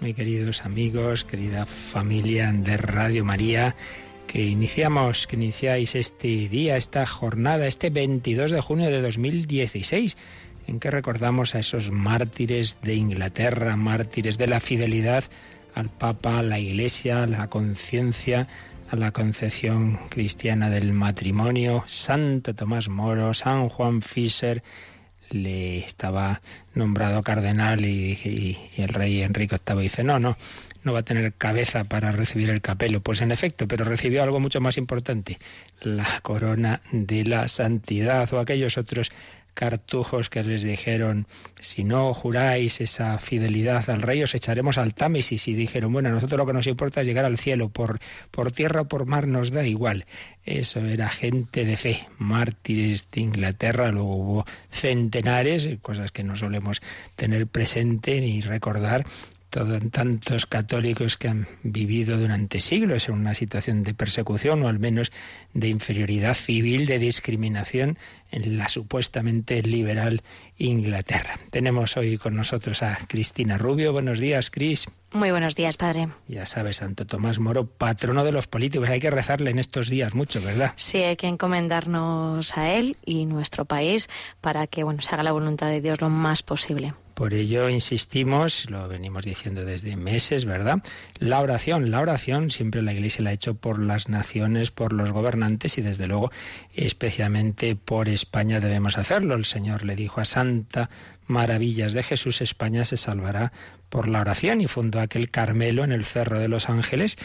muy queridos amigos, querida familia de Radio María, que iniciamos, que iniciáis este día, esta jornada, este 22 de junio de 2016, en que recordamos a esos mártires de Inglaterra, mártires de la fidelidad al Papa, a la Iglesia, a la conciencia, a la concepción cristiana del matrimonio, Santo Tomás Moro, San Juan Fischer, le estaba nombrado cardenal y, el rey Enrique VIII dice, no, no, no va a tener cabeza para recibir el capelo. Pues en efecto, pero recibió algo mucho más importante, la corona de la santidad o aquellos otros cartujos que les dijeron, si no juráis esa fidelidad al rey, os echaremos al Támesis. Y dijeron, bueno, a nosotros lo que nos importa es llegar al cielo, por, por tierra o por mar nos da igual. Eso era gente de fe, mártires de Inglaterra, luego hubo centenares, cosas que no solemos tener presente ni recordar, tantos católicos que han vivido durante siglos en una situación de persecución o al menos de inferioridad civil, de discriminación en la supuestamente liberal Inglaterra. Tenemos hoy con nosotros a Cristina Rubio. Buenos días, Cris. Muy buenos días, padre. Ya sabes, Santo Tomás Moro, patrono de los políticos. Hay que rezarle en estos días mucho, ¿verdad? Sí, hay que encomendarnos a él y nuestro país para que bueno, se haga la voluntad de Dios lo más posible. Por ello insistimos, lo venimos diciendo desde meses, ¿verdad? La oración, la oración siempre la Iglesia la ha hecho por las naciones, por los gobernantes y desde luego especialmente por España debemos hacerlo. El Señor le dijo a Santa Maravillas de Jesús, España se salvará por la oración y fundó aquel Carmelo en el Cerro de los Ángeles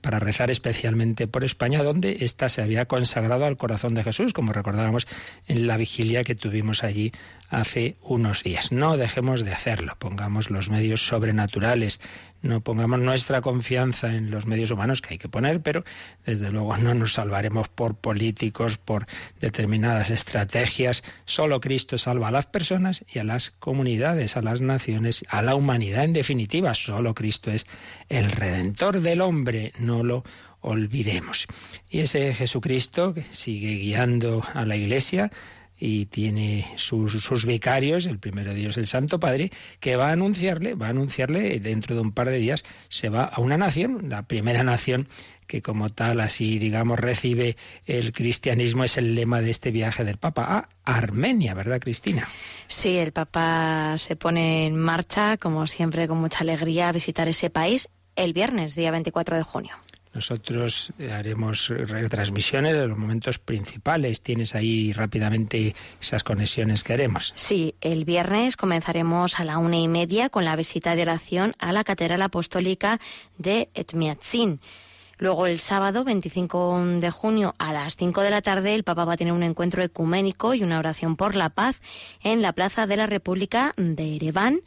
para rezar especialmente por España, donde ésta se había consagrado al corazón de Jesús, como recordábamos en la vigilia que tuvimos allí hace unos días. No dejemos de hacerlo, pongamos los medios sobrenaturales, no pongamos nuestra confianza en los medios humanos que hay que poner, pero desde luego no nos salvaremos por políticos, por determinadas estrategias. Solo Cristo salva a las personas y a las comunidades, a las naciones, a la humanidad en definitiva. Solo Cristo es el redentor del hombre, no lo olvidemos. Y ese Jesucristo que sigue guiando a la Iglesia y tiene sus, vicarios, el primero de ellos el Santo Padre, que va a anunciarle, va a anunciarle dentro de un par de días, se va a una nación, la primera nación que como tal así digamos recibe el cristianismo es el lema de este viaje del Papa a Armenia, ¿verdad Cristina? Sí, el Papa se pone en marcha como siempre con mucha alegría a visitar ese país el viernes, día 24 de junio. Nosotros haremos retransmisiones de los momentos principales. ¿Tienes ahí rápidamente esas conexiones que haremos? Sí, el viernes comenzaremos a la una y media con la visita de oración a la Catedral Apostólica de Etmiatzin. Luego el sábado 25 de junio a las 5 de la tarde el Papa va a tener un encuentro ecuménico y una oración por la paz en la Plaza de la República de Ereván.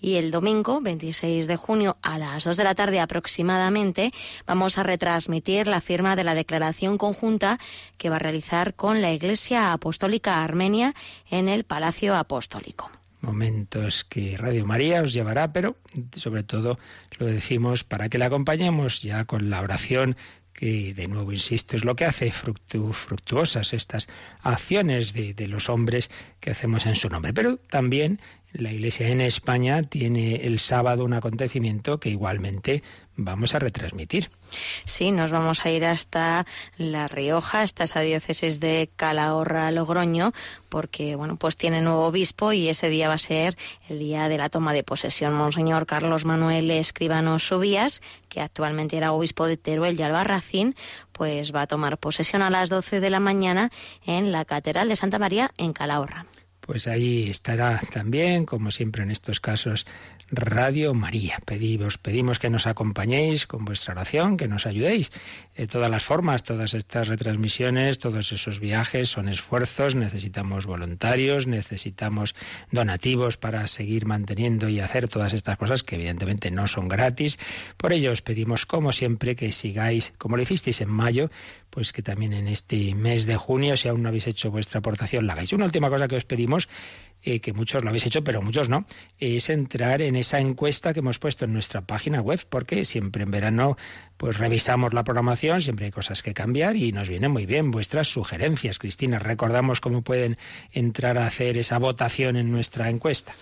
Y el domingo 26 de junio a las 2 de la tarde aproximadamente vamos a retransmitir la firma de la declaración conjunta que va a realizar con la Iglesia Apostólica Armenia en el Palacio Apostólico momentos que Radio María os llevará, pero sobre todo lo decimos para que la acompañemos ya con la oración que de nuevo insisto es lo que hace fructuosas estas acciones de, de, los hombres que hacemos en su nombre. Pero también la Iglesia en España tiene el sábado un acontecimiento que igualmente vamos a retransmitir. Sí, nos vamos a ir hasta La Rioja, hasta esa diócesis de Calahorra-Logroño, porque bueno, pues tiene nuevo obispo y ese día va a ser el día de la toma de posesión. Monseñor Carlos Manuel Escribano Subías, que actualmente era obispo de Teruel y Albarracín, pues va a tomar posesión a las 12 de la mañana en la Catedral de Santa María en Calahorra pues ahí estará también, como siempre en estos casos, Radio María. Pedimos, pedimos que nos acompañéis con vuestra oración, que nos ayudéis de todas las formas, todas estas retransmisiones, todos esos viajes son esfuerzos, necesitamos voluntarios, necesitamos donativos para seguir manteniendo y hacer todas estas cosas que evidentemente no son gratis. Por ello os pedimos, como siempre, que sigáis, como lo hicisteis en mayo, pues que también en este mes de junio, si aún no habéis hecho vuestra aportación, la hagáis. Una última cosa que os pedimos eh, que muchos lo habéis hecho, pero muchos no, es entrar en esa encuesta que hemos puesto en nuestra página web, porque siempre en verano pues revisamos la programación, siempre hay cosas que cambiar y nos vienen muy bien vuestras sugerencias. Cristina, recordamos cómo pueden entrar a hacer esa votación en nuestra encuesta.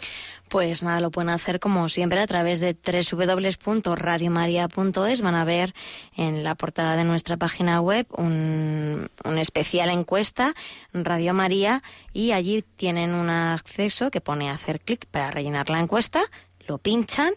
Pues nada, lo pueden hacer como siempre a través de www.radiomaria.es. Van a ver en la portada de nuestra página web un, un especial encuesta, Radio María, y allí tienen un acceso que pone hacer clic para rellenar la encuesta, lo pinchan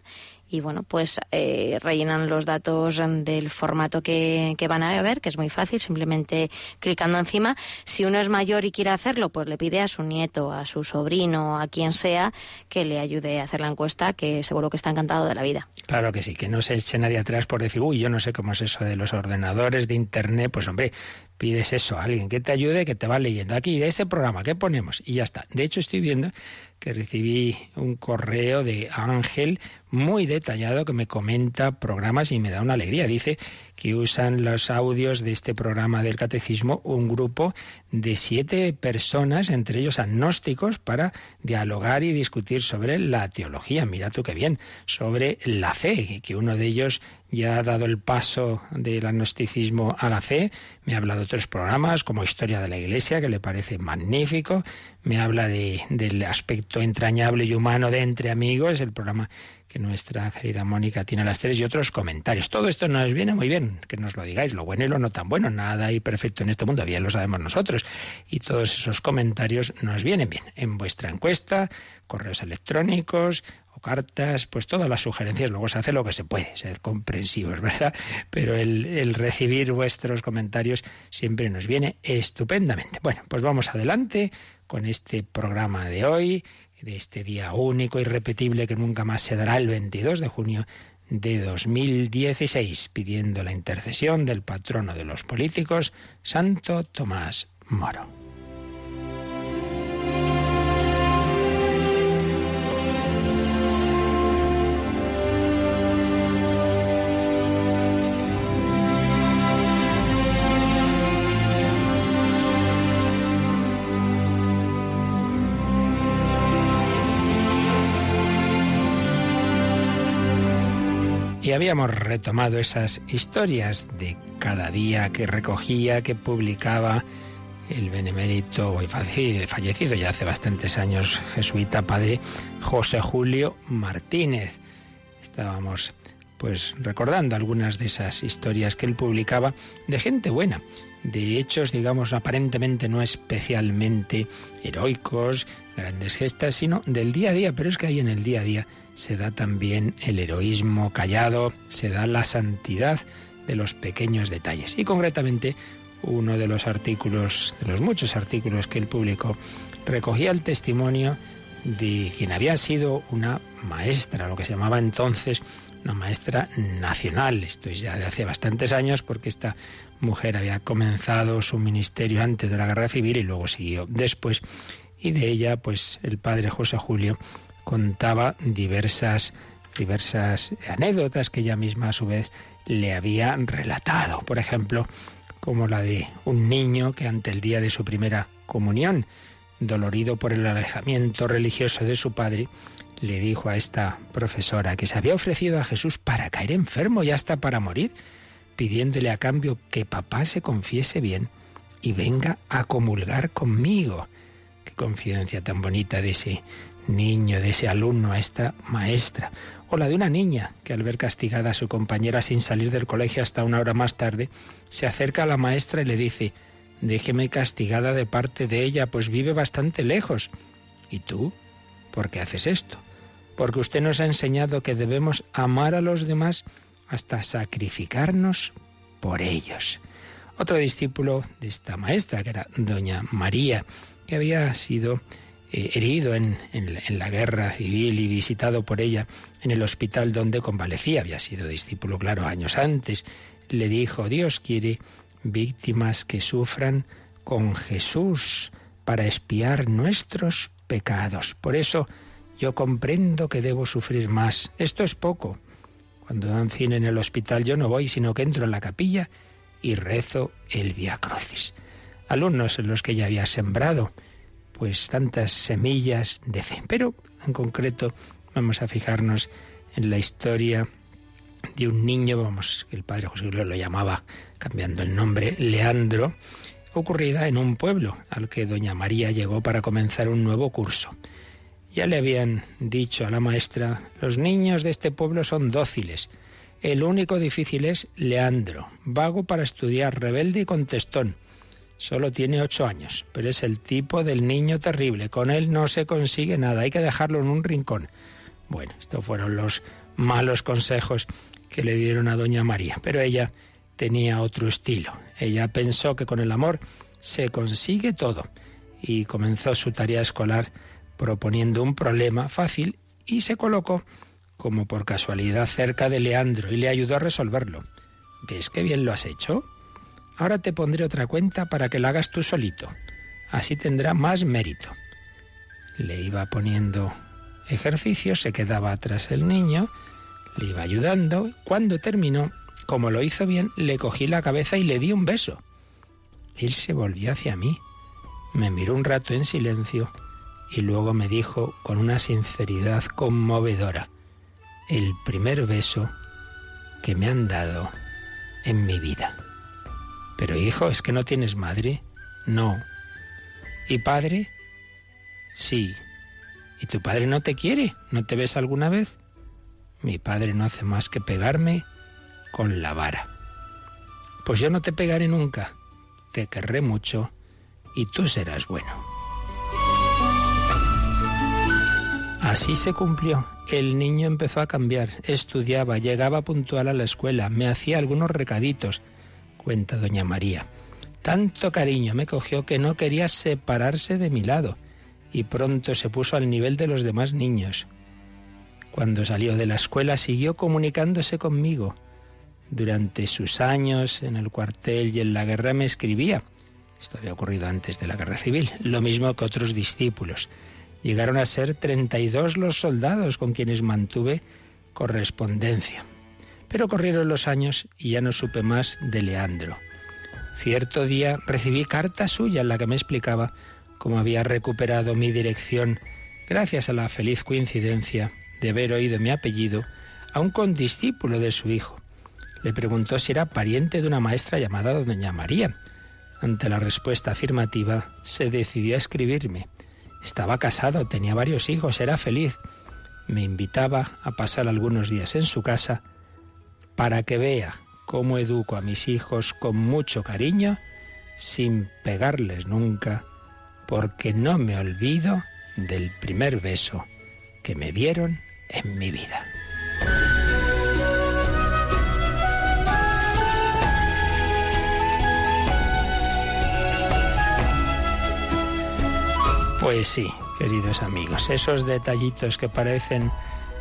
y bueno, pues eh, rellenan los datos del formato que, que, van a ver, que es muy fácil, simplemente clicando encima. Si uno es mayor y quiere hacerlo, pues le pide a su nieto, a su sobrino, a quien sea, que le ayude a hacer la encuesta, que seguro que está encantado de la vida. Claro que sí, que no se eche nadie atrás por decir, uy, yo no sé cómo es eso de los ordenadores, de Internet, pues hombre, pides eso a alguien que te ayude, que te va leyendo aquí de ese programa, ¿qué ponemos? Y ya está. De hecho, estoy viendo que recibí un correo de Ángel muy detallado que me comenta programas y me da una alegría. Dice que usan los audios de este programa del catecismo un grupo de siete personas, entre ellos agnósticos, para dialogar y discutir sobre la teología. Mira tú qué bien, sobre la fe, que uno de ellos ya ha dado el paso del agnosticismo a la fe. Me habla de otros programas como Historia de la Iglesia, que le parece magnífico. Me habla de, del aspecto entrañable y humano de Entre Amigos, el programa que nuestra querida Mónica tiene a las tres y otros comentarios. Todo esto nos viene muy bien, que nos lo digáis, lo bueno y lo no tan bueno. Nada hay perfecto en este mundo, bien lo sabemos nosotros. Y todos esos comentarios nos vienen bien. En vuestra encuesta, correos electrónicos o cartas, pues todas las sugerencias, luego se hace lo que se puede, sed comprensivos, ¿verdad? Pero el, el recibir vuestros comentarios siempre nos viene estupendamente. Bueno, pues vamos adelante con este programa de hoy de este día único y repetible que nunca más se dará el 22 de junio de 2016, pidiendo la intercesión del patrono de los políticos, Santo Tomás Moro. Habíamos retomado esas historias de cada día que recogía, que publicaba el benemérito hoy fallecido ya hace bastantes años jesuita padre José Julio Martínez. Estábamos pues recordando algunas de esas historias que él publicaba de gente buena, de hechos, digamos, aparentemente no especialmente heroicos, grandes gestas, sino del día a día. Pero es que ahí en el día a día se da también el heroísmo callado, se da la santidad de los pequeños detalles. Y concretamente, uno de los artículos, de los muchos artículos que él publicó, recogía el testimonio de quien había sido una maestra, lo que se llamaba entonces una maestra nacional. Esto es ya de hace bastantes años porque esta mujer había comenzado su ministerio antes de la guerra civil y luego siguió después. Y de ella, pues el padre José Julio contaba diversas, diversas anécdotas que ella misma a su vez le había relatado. Por ejemplo, como la de un niño que ante el día de su primera comunión, dolorido por el alejamiento religioso de su padre, le dijo a esta profesora que se había ofrecido a Jesús para caer enfermo y hasta para morir, pidiéndole a cambio que papá se confiese bien y venga a comulgar conmigo. Qué confidencia tan bonita de ese niño, de ese alumno a esta maestra. O la de una niña que al ver castigada a su compañera sin salir del colegio hasta una hora más tarde, se acerca a la maestra y le dice, déjeme castigada de parte de ella, pues vive bastante lejos. ¿Y tú? ¿Por qué haces esto? porque usted nos ha enseñado que debemos amar a los demás hasta sacrificarnos por ellos. Otro discípulo de esta maestra, que era doña María, que había sido eh, herido en, la guerra civil y visitado por ella en el hospital donde convalecía, había sido discípulo, claro, años antes, le dijo, Dios quiere víctimas que sufran con Jesús para espiar nuestros pecados. Por eso yo comprendo que debo sufrir más. Esto es poco. Cuando dan cine en el hospital yo no voy, sino que entro en la capilla y rezo el Via Crucis. Alumnos en los que ya había sembrado pues tantas semillas de fe. Pero en concreto vamos a fijarnos en la historia de un niño, vamos, el padre José Luis lo llamaba, cambiando el nombre, Leandro, ocurrida en un pueblo al que doña María llegó para comenzar un nuevo curso. Ya le habían dicho a la maestra, los niños de este pueblo son dóciles. El único difícil es Leandro, vago para estudiar, rebelde y contestón. Solo tiene ocho años, pero es el tipo del niño terrible. Con él no se consigue nada, hay que dejarlo en un rincón. Bueno, estos fueron los malos consejos que le dieron a doña María, pero ella tenía otro estilo. Ella pensó que con el amor se consigue todo y comenzó su tarea escolar proponiendo un problema fácil y se colocó como por casualidad cerca de Leandro y le ayudó a resolverlo. ¿Ves qué bien lo has hecho? Ahora te pondré otra cuenta para que la hagas tú solito. Así tendrá más mérito. Le iba poniendo ejercicios, se quedaba atrás el niño, le iba ayudando. Cuando terminó, como lo hizo bien, le cogí la cabeza y le di un beso. Él se volvió hacia mí, me miró un rato en silencio y luego me dijo con una sinceridad conmovedora, el primer beso que me han dado en mi vida. Pero hijo, ¿es que no tienes madre? No. ¿Y padre? Sí. ¿Y tu padre no te quiere? ¿No te ves alguna vez? Mi padre no hace más que pegarme con la vara. Pues yo no te pegaré nunca. Te querré mucho y tú serás bueno. Así se cumplió. El niño empezó a cambiar, estudiaba, llegaba puntual a la escuela, me hacía algunos recaditos cuenta doña María. Tanto cariño me cogió que no quería separarse de mi lado y pronto se puso al nivel de los demás niños. Cuando salió de la escuela siguió comunicándose conmigo. Durante sus años en el cuartel y en la guerra me escribía. Esto había ocurrido antes de la guerra civil, lo mismo que otros discípulos. Llegaron a ser 32 los soldados con quienes mantuve correspondencia. Pero corrieron los años y ya no supe más de Leandro. Cierto día recibí carta suya en la que me explicaba cómo había recuperado mi dirección gracias a la feliz coincidencia de haber oído mi apellido a un condiscípulo de su hijo. Le preguntó si era pariente de una maestra llamada Doña María. Ante la respuesta afirmativa, se decidió a escribirme. Estaba casado, tenía varios hijos, era feliz. Me invitaba a pasar algunos días en su casa para que vea cómo educo a mis hijos con mucho cariño, sin pegarles nunca, porque no me olvido del primer beso que me dieron en mi vida. Pues sí, queridos amigos, esos detallitos que parecen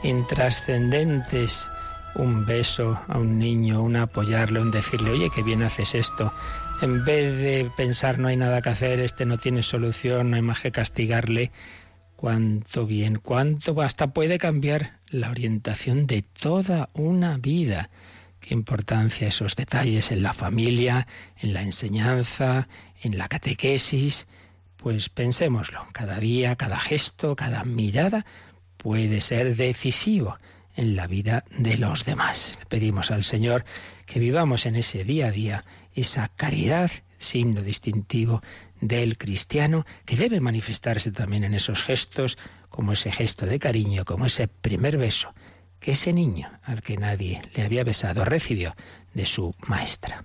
intrascendentes un beso a un niño, un apoyarle, un decirle, oye, qué bien haces esto. En vez de pensar no hay nada que hacer, este no tiene solución, no hay más que castigarle, cuánto bien, cuánto hasta puede cambiar la orientación de toda una vida. Qué importancia esos detalles en la familia, en la enseñanza, en la catequesis. Pues pensémoslo, cada día, cada gesto, cada mirada puede ser decisivo en la vida de los demás. pedimos al Señor que vivamos en ese día a día esa caridad, signo distintivo del cristiano, que debe manifestarse también en esos gestos, como ese gesto de cariño, como ese primer beso que ese niño al que nadie le había besado recibió de su maestra.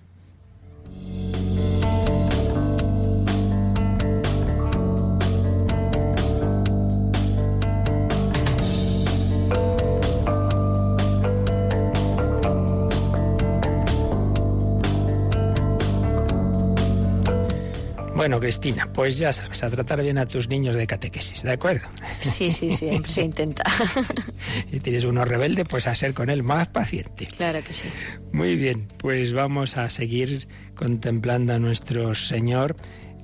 Bueno, Cristina, pues ya sabes, a tratar bien a tus niños de catequesis, ¿de acuerdo? Sí, sí, siempre se intenta. si tienes uno rebelde, pues a ser con él más paciente. Claro que sí. Muy bien, pues vamos a seguir contemplando a nuestro Señor.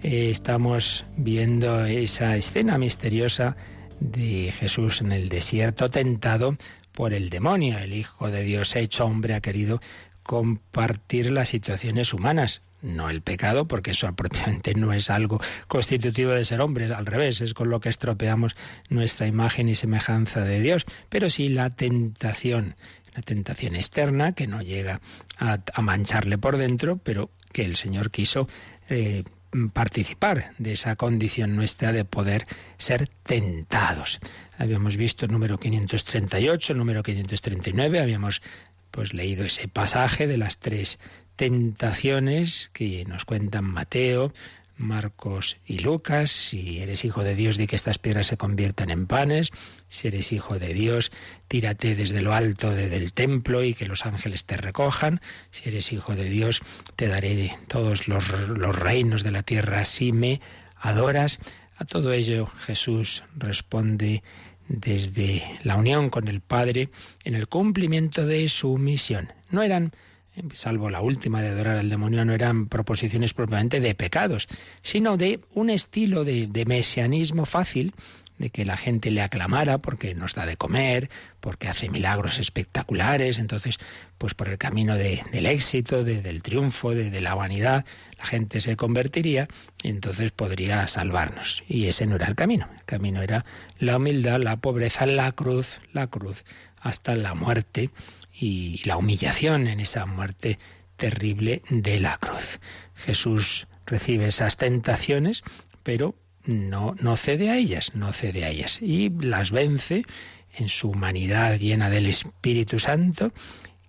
Eh, estamos viendo esa escena misteriosa de Jesús en el desierto tentado por el demonio. El Hijo de Dios hecho hombre ha querido compartir las situaciones humanas, no el pecado, porque eso propiamente no es algo constitutivo de ser hombres, al revés, es con lo que estropeamos nuestra imagen y semejanza de Dios, pero sí la tentación, la tentación externa que no llega a, mancharle por dentro, pero que el Señor quiso eh, participar de esa condición nuestra de poder ser tentados. Habíamos visto el número 538, el número 539, habíamos pues leído ese pasaje de las tres tentaciones que nos cuentan Mateo, Marcos y Lucas. Si eres hijo de Dios, di que estas piedras se conviertan en panes. Si eres hijo de Dios, tírate desde lo alto del templo y que los ángeles te recojan. Si eres hijo de Dios, te daré todos los, los reinos de la tierra si me adoras. A todo ello Jesús responde desde la unión con el Padre en el cumplimiento de su misión. No eran salvo la última de adorar al demonio, no eran proposiciones propiamente de pecados, sino de un estilo de, mesianismo fácil, de que la gente le aclamara porque nos da de comer, porque hace milagros espectaculares, entonces, pues por el camino del éxito, del triunfo, de, la vanidad, la gente se convertiría y entonces podría salvarnos. Y ese no era el camino, el camino era la humildad, la pobreza, la cruz, la cruz, hasta la muerte y la humillación en esa muerte terrible de la cruz. Jesús recibe esas tentaciones, pero no, no cede a ellas, no cede a ellas y las vence en su humanidad llena del Espíritu Santo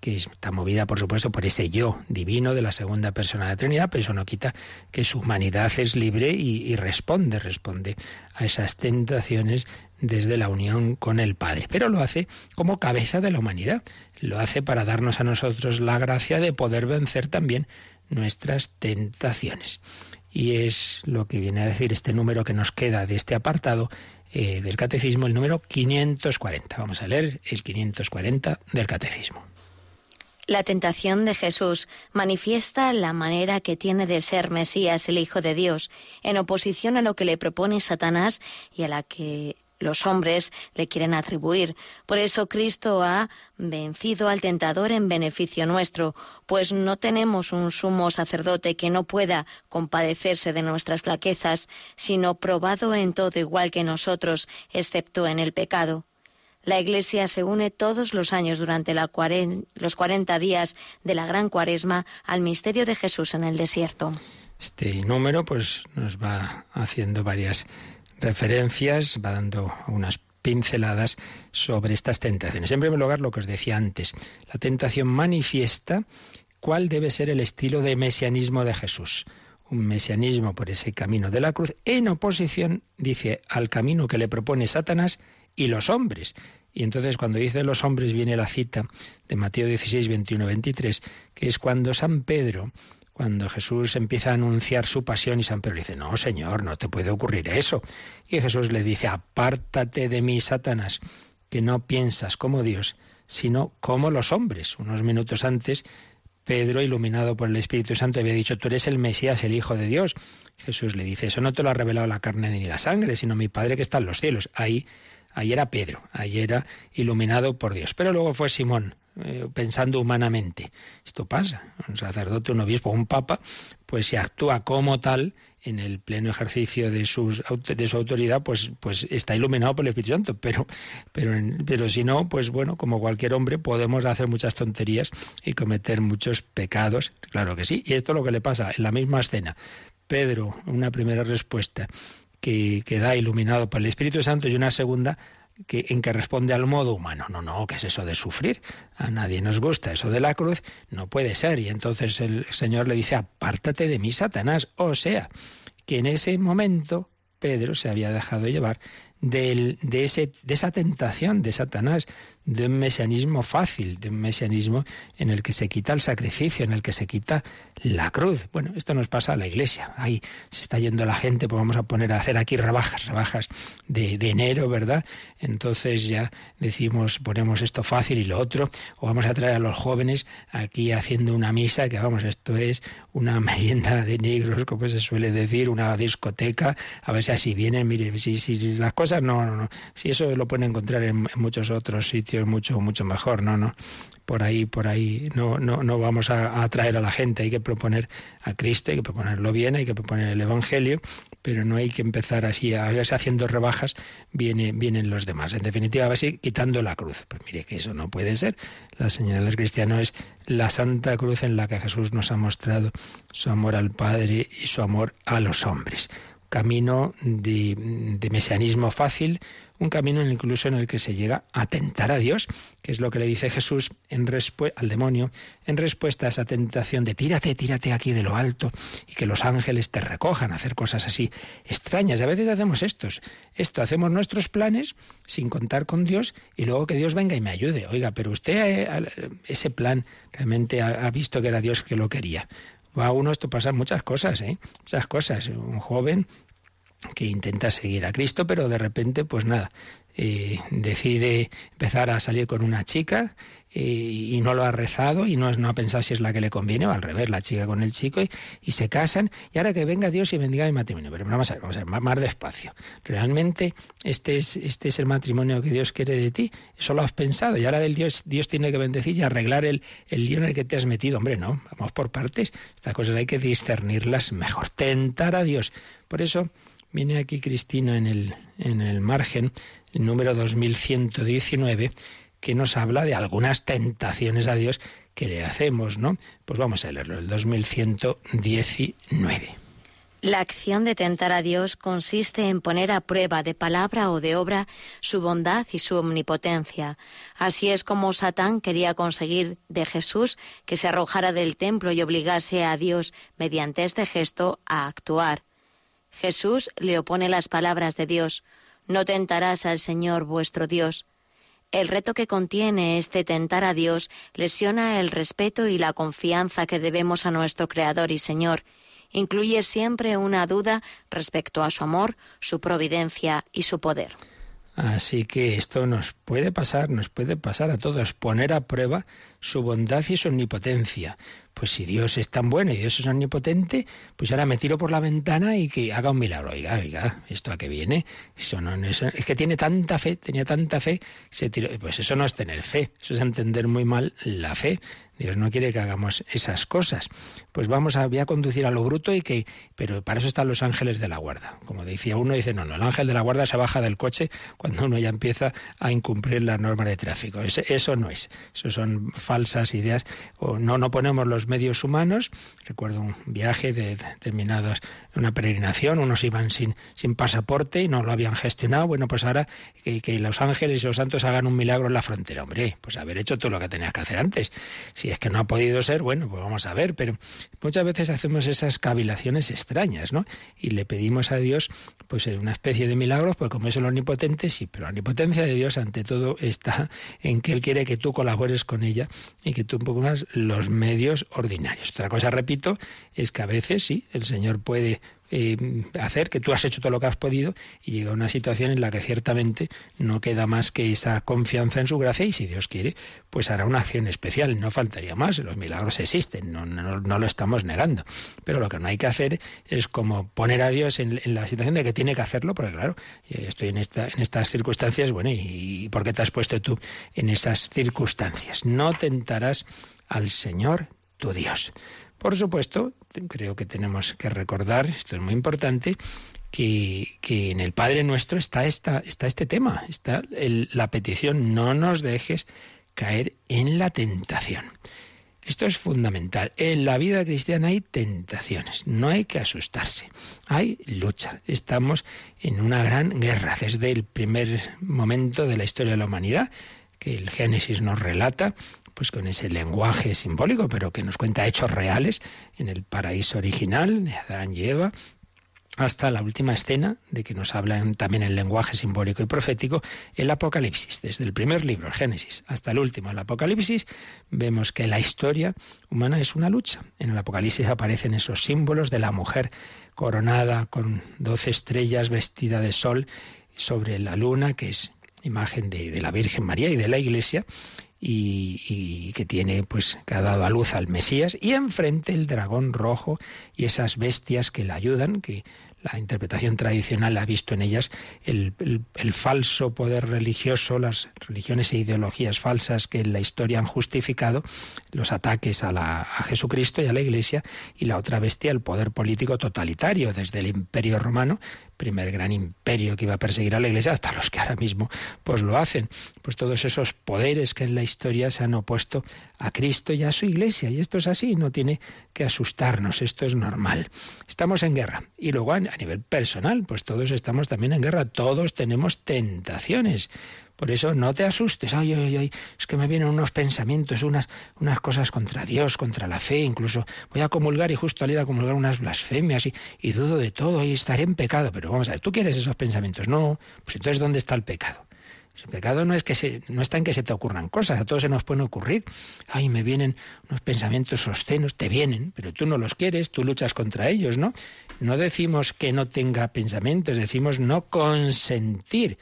que está movida, por supuesto, por ese yo divino de la segunda persona de la Trinidad, pero eso no quita que su humanidad es libre y, responde, responde a esas tentaciones desde la unión con el Padre. Pero lo hace como cabeza de la humanidad, lo hace para darnos a nosotros la gracia de poder vencer también nuestras tentaciones. Y es lo que viene a decir este número que nos queda de este apartado eh, del catecismo, el número 540. Vamos a leer el 540 del catecismo. La tentación de Jesús manifiesta la manera que tiene de ser Mesías el Hijo de Dios, en oposición a lo que le propone Satanás y a la que los hombres le quieren atribuir. Por eso Cristo ha vencido al tentador en beneficio nuestro, pues no tenemos un sumo sacerdote que no pueda compadecerse de nuestras flaquezas, sino probado en todo igual que nosotros, excepto en el pecado. La Iglesia se une todos los años durante los cuarenta días de la Gran Cuaresma al misterio de Jesús en el desierto. Este número pues nos va haciendo varias referencias, va dando unas pinceladas sobre estas tentaciones. En primer lugar, lo que os decía antes, la tentación manifiesta cuál debe ser el estilo de mesianismo de Jesús. Un mesianismo por ese camino de la cruz, en oposición, dice, al camino que le propone Satanás y los hombres. Y entonces cuando dice los hombres viene la cita de Mateo 16, 21, 23, que es cuando San Pedro, cuando Jesús empieza a anunciar su pasión y San Pedro le dice, no, Señor, no te puede ocurrir eso. Y Jesús le dice, apártate de mí, Satanás, que no piensas como Dios, sino como los hombres. Unos minutos antes Pedro, iluminado por el Espíritu Santo, había dicho, tú eres el Mesías, el Hijo de Dios. Jesús le dice, eso no te lo ha revelado la carne ni la sangre, sino mi Padre que está en los cielos. Ahí Ahí era Pedro, ahí era iluminado por Dios. Pero luego fue Simón, eh, pensando humanamente. Esto pasa. Un sacerdote, un obispo, un papa, pues si actúa como tal en el pleno ejercicio de, sus, de su autoridad, pues, pues está iluminado por el Espíritu Santo. Pero, pero, pero si no, pues bueno, como cualquier hombre, podemos hacer muchas tonterías y cometer muchos pecados. Claro que sí. Y esto es lo que le pasa en la misma escena. Pedro, una primera respuesta que, da iluminado por el Espíritu Santo y una segunda que, en que responde al modo humano. No, no, ¿qué es eso de sufrir? A nadie nos gusta eso de la cruz, no puede ser. Y entonces el Señor le dice, apártate de mí, Satanás. O sea, que en ese momento Pedro se había dejado llevar de, ese, de esa tentación de Satanás, de un mesianismo fácil, de un mesianismo en el que se quita el sacrificio, en el que se quita la cruz. Bueno, esto nos pasa a la iglesia. Ahí se está yendo la gente, pues vamos a poner a hacer aquí rebajas, rebajas de, enero, ¿verdad? Entonces ya decimos, ponemos esto fácil y lo otro, o vamos a traer a los jóvenes aquí haciendo una misa, que vamos, esto es una merienda de negros, como se suele decir, una discoteca, a ver si así vienen, mire, si, si las cosas no, no, no, si eso lo pueden encontrar en, en muchos otros sitios mucho, mucho mejor, no, no por ahí, por ahí no, no, no vamos a, atraer a la gente, hay que proponer a Cristo, hay que proponerlo bien, hay que proponer el Evangelio, pero no hay que empezar así a verse haciendo rebajas, viene, vienen los demás. En definitiva, a ver quitando la cruz. Pues mire que eso no puede ser. La señal del cristiano es la santa cruz en la que Jesús nos ha mostrado su amor al Padre y su amor a los hombres. Camino de, de mesianismo fácil, un camino incluso en el que se llega a tentar a Dios, que es lo que le dice Jesús al demonio en respuesta a esa tentación de tírate, tírate aquí de lo alto y que los ángeles te recojan, hacer cosas así extrañas. a veces hacemos estos, esto, hacemos nuestros planes sin contar con Dios y luego que Dios venga y me ayude. Oiga, pero usted eh, ese plan realmente ha visto que era Dios que lo quería. Va a uno esto pasa muchas cosas, ¿eh? Muchas cosas. Un joven que intenta seguir a Cristo, pero de repente, pues nada, eh, decide empezar a salir con una chica eh, y no lo ha rezado y no, ha pensado si es la que le conviene o al revés, la chica con el chico y, se casan y ahora que venga Dios y bendiga mi matrimonio. Pero vamos a ver, vamos a ver más, despacio. Realmente este es, este es el matrimonio que Dios quiere de ti. Eso lo has pensado y ahora del Dios, Dios tiene que bendecir y arreglar el, el lío en el que te has metido. Hombre, no, vamos por partes. Estas cosas hay que discernirlas mejor. Tentar a Dios. Por eso Viene aquí Cristina en el, en el margen, el número 2119, que nos habla de algunas tentaciones a Dios que le hacemos, ¿no? Pues vamos a leerlo, el 2119. La acción de tentar a Dios consiste en poner a prueba de palabra o de obra su bondad y su omnipotencia. Así es como Satán quería conseguir de Jesús que se arrojara del templo y obligase a Dios, mediante este gesto, a actuar. Jesús le opone las palabras de Dios, no tentarás al Señor vuestro Dios. El reto que contiene este tentar a Dios lesiona el respeto y la confianza que debemos a nuestro Creador y Señor. Incluye siempre una duda respecto a su amor, su providencia y su poder. Así que esto nos puede pasar, nos puede pasar a todos, poner a prueba su bondad y su omnipotencia. Pues si Dios es tan bueno y Dios es omnipotente, pues ahora me tiro por la ventana y que haga un milagro. Oiga, oiga, ¿esto a qué viene? No, es que tiene tanta fe, tenía tanta fe, se tiró. Pues eso no es tener fe, eso es entender muy mal la fe. Dios no quiere que hagamos esas cosas. Pues vamos a, voy a conducir a lo bruto y que, pero para eso están los ángeles de la guarda. Como decía uno, dice, no, no, el ángel de la guarda se baja del coche cuando uno ya empieza a incumplir las normas de tráfico. Eso, no es. Eso son falsas ideas. O no, no ponemos los medios humanos. Recuerdo un viaje de determinados, una peregrinación, unos iban sin, sin pasaporte y no lo habían gestionado. Bueno, pues ahora que, que los ángeles y los santos hagan un milagro en la frontera. Hombre, pues haber hecho todo lo que tenías que hacer antes. Si es que no ha podido ser, bueno, pues vamos a ver, pero muchas veces hacemos esas cavilaciones extrañas, ¿no? Y le pedimos a Dios, pues una especie de milagros, pues como es el omnipotente, sí, pero la omnipotencia de Dios ante todo está en que Él quiere que tú colabores con ella y que tú pongas los medios ordinarios. Otra cosa, repito, es que a veces sí, el Señor puede eh, hacer que tú has hecho todo lo que has podido y llega una situación en la que ciertamente no queda más que esa confianza en su gracia y si Dios quiere, pues hará una acción especial, no faltaría más, los milagros existen, no, no, lo estamos negando, pero lo que no hay que hacer es como poner a Dios en, la situación de que tiene que hacerlo, porque claro, estoy en, esta, en estas circunstancias, bueno, ¿y, ¿y por qué te has puesto tú en esas circunstancias? No tentarás al Señor tu Dios. Por supuesto, creo que tenemos que recordar, esto es muy importante, que, en el Padre Nuestro está, este tema, está la petición, no nos dejes caer en la tentación. Esto es fundamental. En la vida cristiana hay tentaciones, no hay que asustarse, hay lucha. Estamos en una gran guerra desde el primer momento de la historia de la humanidad, que el Génesis nos relata, pues con ese lenguaje simbólico, pero que nos cuenta hechos reales en el paraíso original de Adán y Eva, hasta la última escena de que nos hablan también en lenguaje simbólico y profético, el Apocalipsis. Desde el primer libro, el Génesis, hasta el último, el Apocalipsis, vemos que la historia humana es una lucha. En el Apocalipsis aparecen esos símbolos de la mujer coronada con doce estrellas vestida de sol sobre la luna, que es imagen de, de la Virgen María y de la Iglesia, y, que tiene, pues, que ha dado a luz al Mesías, y enfrente el dragón rojo y esas bestias que le ayudan, que la interpretación tradicional ha visto en ellas el, falso poder religioso, las religiones e ideologías falsas que en la historia han justificado los ataques a, la, a Jesucristo y a la Iglesia, y la otra bestia, el poder político totalitario, desde el Imperio Romano, primer gran imperio que iba a perseguir a la Iglesia, hasta los que ahora mismo pues lo hacen. Pues todos esos poderes que en la historia se han opuesto a Cristo y a su Iglesia. Y esto es así, no tiene que asustarnos, esto es normal. Estamos en guerra. Y luego a nivel personal, pues todos estamos también en guerra, todos tenemos tentaciones. Por eso no te asustes, ay, ay, ay, es que me vienen unos pensamientos, unas, unas cosas contra Dios, contra la fe, incluso voy a comulgar y justo al ir a comulgar unas blasfemias y, y dudo de todo y estaré en pecado. Pero vamos a ver, ¿tú quieres esos pensamientos? No, pues entonces ¿dónde está el pecado? El pecado no es que se, no está en que se te ocurran cosas, a todos se nos pueden ocurrir. Ay, me vienen unos pensamientos sostenos, te vienen, pero tú no los quieres, tú luchas contra ellos, ¿no? No decimos que no tenga pensamientos, decimos no consentir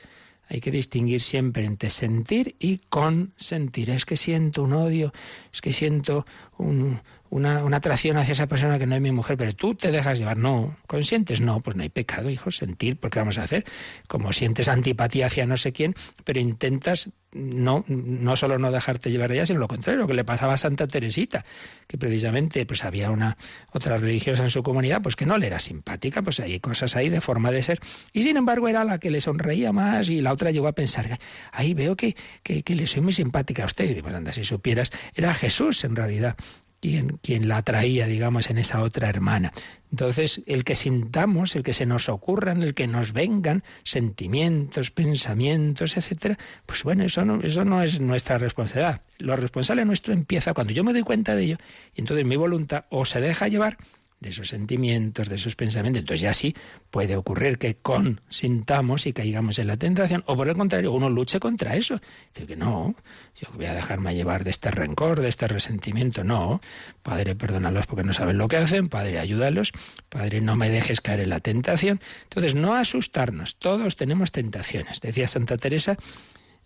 hay que distinguir siempre entre sentir y consentir. Es que siento un odio, es que siento un, una, atracción hacia esa persona que no es mi mujer, pero tú te dejas llevar. No, consientes, no, pues no hay pecado, hijo, sentir, porque vamos a hacer? Como sientes antipatía hacia no sé quién, pero intentas no, no solo no dejarte llevar de ella, sino lo contrario, lo que le pasaba a Santa Teresita, que precisamente pues había una otra religiosa en su comunidad, pues que no le era simpática, pues hay cosas ahí de forma de ser, y sin embargo era la que le sonreía más, y la otra llegó a pensar, ahí veo que, que, le soy muy simpática a usted, y pues anda, si supieras, era Jesús en realidad, quien, quien la traía, digamos, en esa otra hermana. Entonces, el que sintamos, el que se nos ocurran, el que nos vengan sentimientos, pensamientos, etcétera, pues bueno, eso no, eso no es nuestra responsabilidad. Lo responsable nuestro empieza cuando yo me doy cuenta de ello y entonces mi voluntad o se deja llevar de esos sentimientos, de esos pensamientos. Entonces ya sí puede ocurrir que consintamos y caigamos en la tentación, o por el contrario, uno luche contra eso. Dice que no, yo voy a dejarme llevar de este rencor, de este resentimiento. No, Padre, perdónalos porque no saben lo que hacen, Padre, ayúdalos, Padre, no me dejes caer en la tentación. Entonces, no asustarnos, todos tenemos tentaciones. Decía Santa Teresa,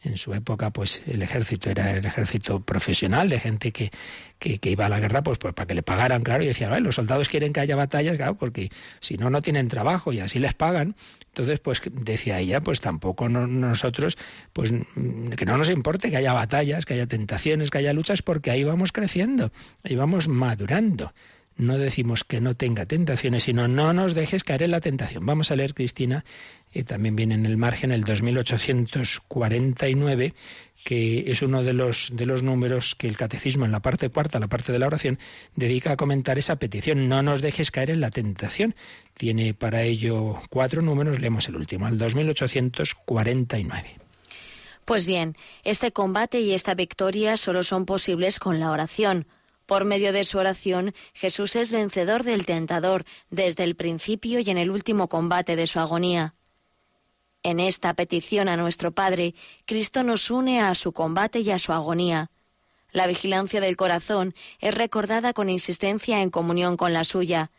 en su época, pues el ejército era el ejército profesional de gente que, que, iba a la guerra, pues, pues, para que le pagaran, claro, y decían, los soldados quieren que haya batallas, claro, porque si no, no tienen trabajo y así les pagan. Entonces, pues decía ella, pues tampoco nosotros, pues que no nos importe que haya batallas, que haya tentaciones, que haya luchas, porque ahí vamos creciendo, ahí vamos madurando no decimos que no tenga tentaciones, sino no nos dejes caer en la tentación. Vamos a leer, Cristina, y también viene en el margen el 2849, que es uno de los, de los números que el catecismo en la parte cuarta, la parte de la oración, dedica a comentar esa petición. No nos dejes caer en la tentación. Tiene para ello cuatro números, leemos el último, el 2849. Pues bien, este combate y esta victoria solo son posibles con la oración. Por medio de su oración, Jesús es vencedor del tentador desde el principio y en el último combate de su agonía. En esta petición a nuestro Padre, Cristo nos une a su combate y a su agonía. La vigilancia del corazón es recordada con insistencia en comunión con la suya.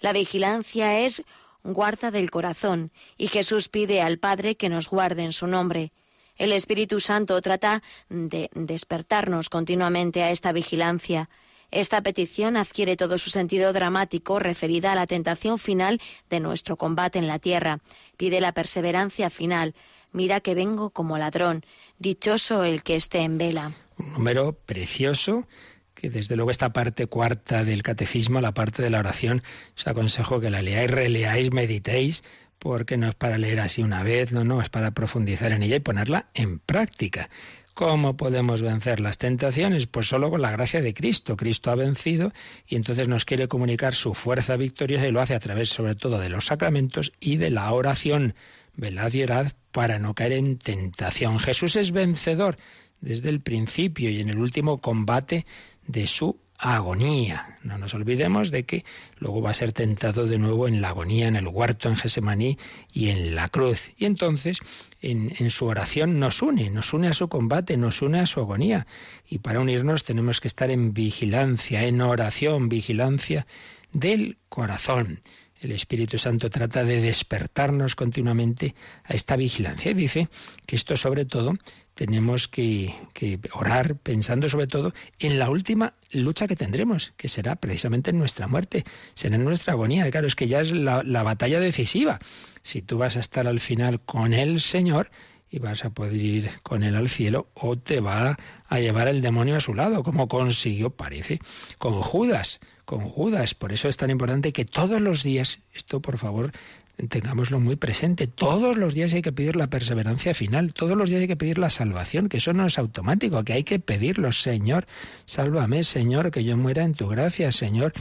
La vigilancia es guarda del corazón, y Jesús pide al Padre que nos guarde en su nombre. El Espíritu Santo trata de despertarnos continuamente a esta vigilancia. Esta petición adquiere todo su sentido dramático referida a la tentación final de nuestro combate en la tierra. Pide la perseverancia final. Mira que vengo como ladrón. Dichoso el que esté en vela. Un número precioso que desde luego esta parte cuarta del catecismo, la parte de la oración, os aconsejo que la leáis, releáis, meditéis, porque no es para leer así una vez, no, no, es para profundizar en ella y ponerla en práctica. ¿Cómo podemos vencer las tentaciones? Pues solo con la gracia de Cristo. Cristo ha vencido y entonces nos quiere comunicar su fuerza victoriosa y lo hace a través sobre todo de los sacramentos y de la oración. Velad y orad para no caer en tentación. Jesús es vencedor desde el principio y en el último combate de su agonía. No nos olvidemos de que luego va a ser tentado de nuevo en la agonía, en el huerto, en Gesemaní y en la cruz. Y entonces en, en, su oración nos une, nos une a su combate, nos une a su agonía. Y para unirnos tenemos que estar en vigilancia, en oración, vigilancia del corazón. El Espíritu Santo trata de despertarnos continuamente a esta vigilancia y dice que esto sobre todo tenemos que, orar pensando sobre todo en la última lucha que tendremos, que será precisamente en nuestra muerte, será nuestra agonía. Claro, es que ya es la, la batalla decisiva. Si tú vas a estar al final con el Señor, y vas a poder ir con él al cielo o te va a llevar el demonio a su lado, como consiguió, parece, con Judas, con Judas. Por eso es tan importante que todos los días, esto por favor, tengámoslo muy presente, todos los días hay que pedir la perseverancia final, todos los días hay que pedir la salvación, que eso no es automático, que hay que pedirlo, Señor, sálvame, Señor, que yo muera en tu gracia, Señor,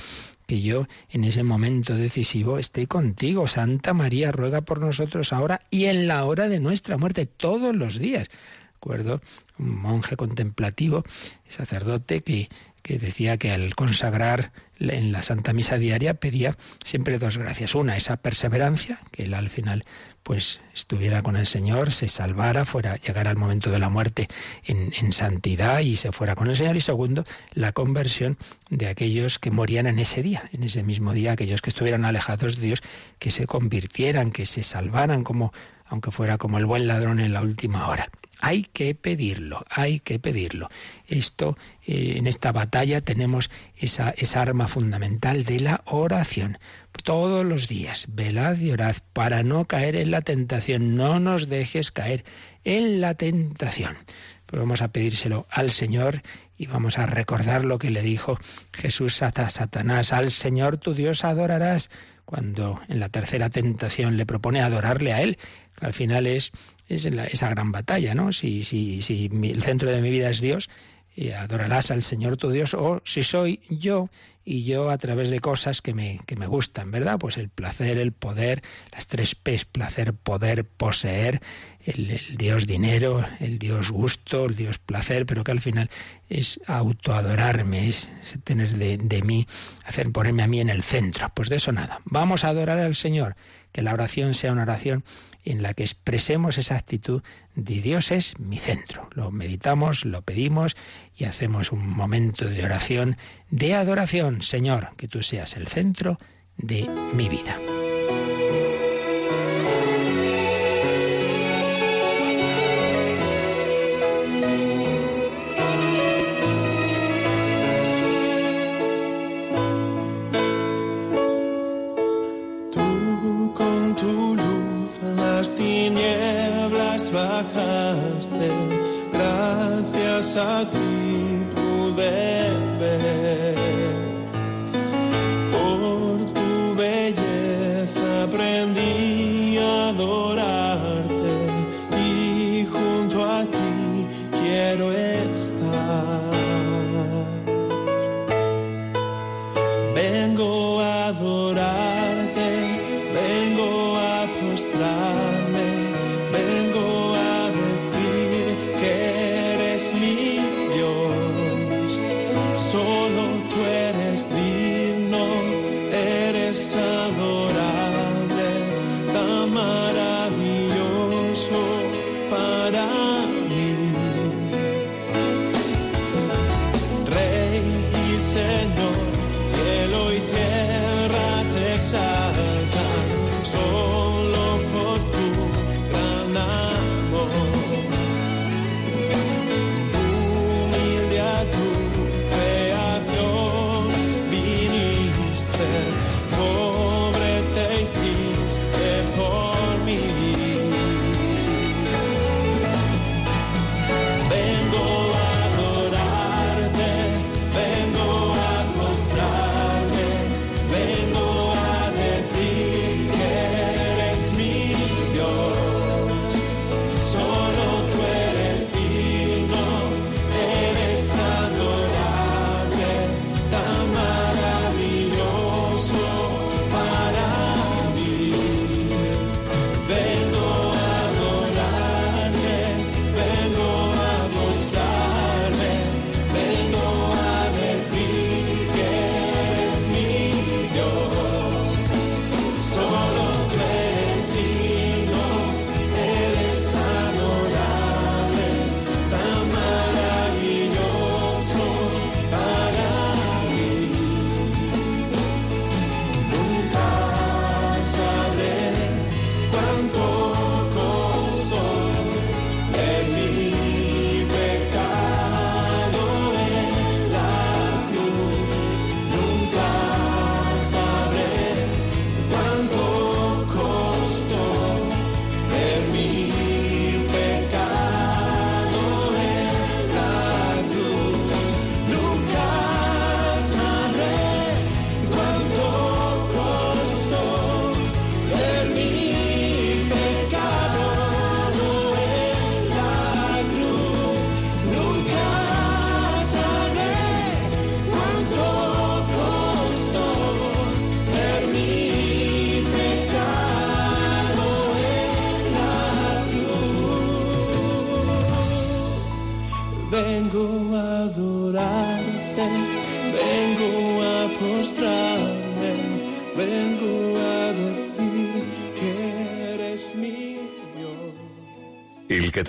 que yo en ese momento decisivo esté contigo. Santa María ruega por nosotros ahora y en la hora de nuestra muerte, todos los días. Recuerdo un monje contemplativo, sacerdote, que, que decía que al consagrar en la Santa Misa diaria pedía siempre dos gracias. Una, esa perseverancia, que él al final pues estuviera con el Señor, se salvara, fuera, llegara al momento de la muerte en, en, santidad y se fuera con el Señor. Y segundo, la conversión de aquellos que morían en ese día, en ese mismo día, aquellos que estuvieran alejados de Dios, que se convirtieran, que se salvaran como aunque fuera como el buen ladrón en la última hora. Hay que pedirlo, hay que pedirlo. Esto, eh, en esta batalla tenemos esa, arma fundamental de la oración. Todos los días, velad y orad para no caer en la tentación. No nos dejes caer en la tentación. Pues vamos a pedírselo al Señor y vamos a recordar lo que le dijo Jesús a Satanás. Al Señor tu Dios adorarás cuando en la tercera tentación le propone adorarle a Él. Al final es es esa gran batalla, ¿no? Si, si, si el centro de mi vida es Dios, y adorarás al Señor tu Dios, o si soy yo y yo a través de cosas que me, que me gustan, ¿verdad? Pues el placer, el poder, las tres P's, placer, poder, poseer, el, Dios dinero, el Dios gusto, el Dios placer, pero que al final es autoadorarme, es tener de, de mí, hacer ponerme a mí en el centro. Pues de eso nada. Vamos a adorar al Señor, que la oración sea una oración en la que expresemos esa actitud de Dios es mi centro. Lo meditamos, lo pedimos y hacemos un momento de oración, de adoración. Señor, que tú seas el centro de mi vida. Gracias a ti pude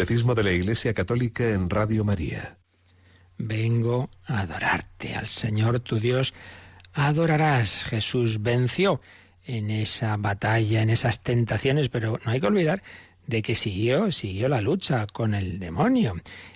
Catecismo de la Iglesia Católica en Radio María. Vengo a adorarte al Señor tu Dios. Adorarás. Jesús venció en esa batalla, en esas tentaciones, pero no hay que olvidar de que siguió, siguió la lucha con el demonio.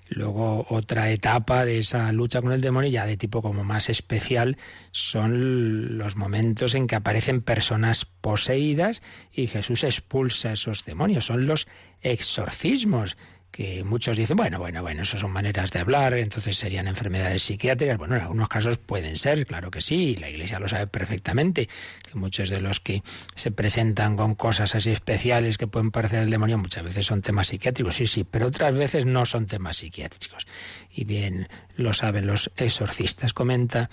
Luego otra etapa de esa lucha con el demonio, ya de tipo como más especial, son los momentos en que aparecen personas poseídas y Jesús expulsa esos demonios. Son los exorcismos que muchos dicen, bueno, bueno, bueno, eso son maneras de hablar, entonces serían enfermedades psiquiátricas. Bueno, en algunos casos pueden ser, claro que sí, la Iglesia lo sabe perfectamente, que muchos de los que se presentan con cosas así especiales que pueden parecer el demonio muchas veces son temas psiquiátricos, sí, sí, pero otras veces no son temas psiquiátricos. Y bien lo saben los exorcistas. Comenta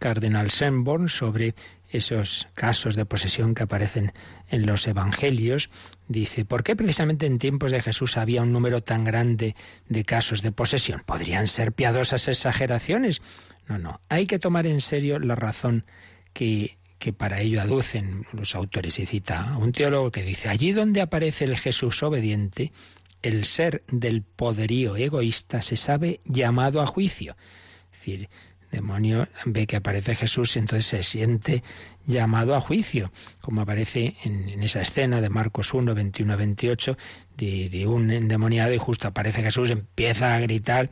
Cardenal Senborn sobre esos casos de posesión que aparecen en los evangelios, dice, ¿por qué precisamente en tiempos de Jesús había un número tan grande de casos de posesión? ¿Podrían ser piadosas exageraciones? No, no, hay que tomar en serio la razón que, que para ello aducen los autores. Y cita a un teólogo que dice, allí donde aparece el Jesús obediente, el ser del poderío egoísta se sabe llamado a juicio. Es decir, demonio ve que aparece Jesús y entonces se siente llamado a juicio, como aparece en, esa escena de Marcos 1, 21 28, de, de un endemoniado y justo aparece Jesús, empieza a gritar,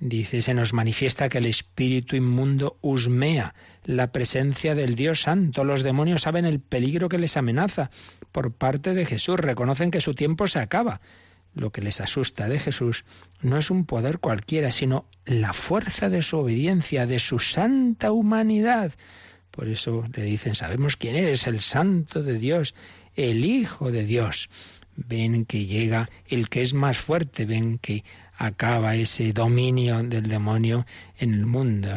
dice, se nos manifiesta que el espíritu inmundo husmea la presencia del Dios Santo. Los demonios saben el peligro que les amenaza por parte de Jesús, reconocen que su tiempo se acaba lo que les asusta de Jesús no es un poder cualquiera, sino la fuerza de su obediencia, de su santa humanidad. Por eso le dicen, sabemos quién eres, el santo de Dios, el Hijo de Dios. Ven que llega el que es más fuerte, ven que acaba ese dominio del demonio en el mundo.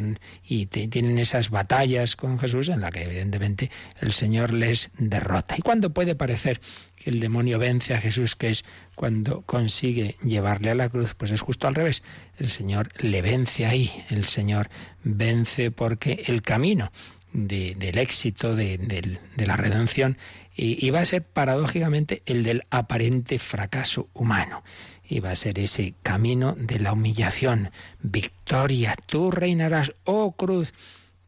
Y tienen esas batallas con Jesús en la que evidentemente el Señor les derrota. ¿Y cuándo puede parecer que el demonio vence a Jesús, que es cuando consigue llevarle a la cruz? Pues es justo al revés. El Señor le vence ahí. El Señor vence porque el camino del éxito, de, la redención, y va a ser paradójicamente el del aparente fracaso humano y va a ser ese camino de la humillación. Victoria, tú reinarás, oh cruz,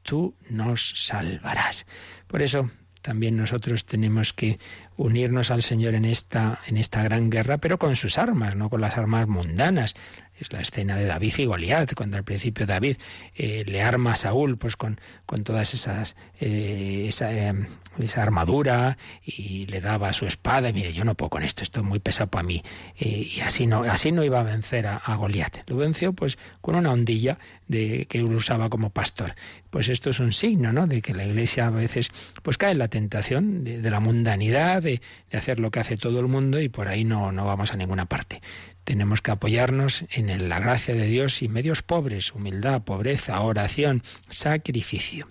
tú nos salvarás. Por eso también nosotros tenemos que unirnos al Señor en esta, en esta gran guerra, pero con sus armas, no con las armas mundanas. Es la escena de David y Goliat, cuando al principio David eh, le arma a Saúl pues con, con todas esas eh, esa, eh, esa, armadura y le daba su espada. Y mire, yo no puedo con esto, esto es muy pesado para mí. y así no, así no iba a vencer a, a Goliat. Lo venció pues con una ondilla de, que él usaba como pastor. Pues esto es un signo, ¿no? De que la iglesia a veces pues cae en la tentación de, de la mundanidad, de, de, hacer lo que hace todo el mundo y por ahí no, no vamos a ninguna parte. Tenemos que apoyarnos en la gracia de Dios y medios pobres, humildad, pobreza, oración, sacrificio.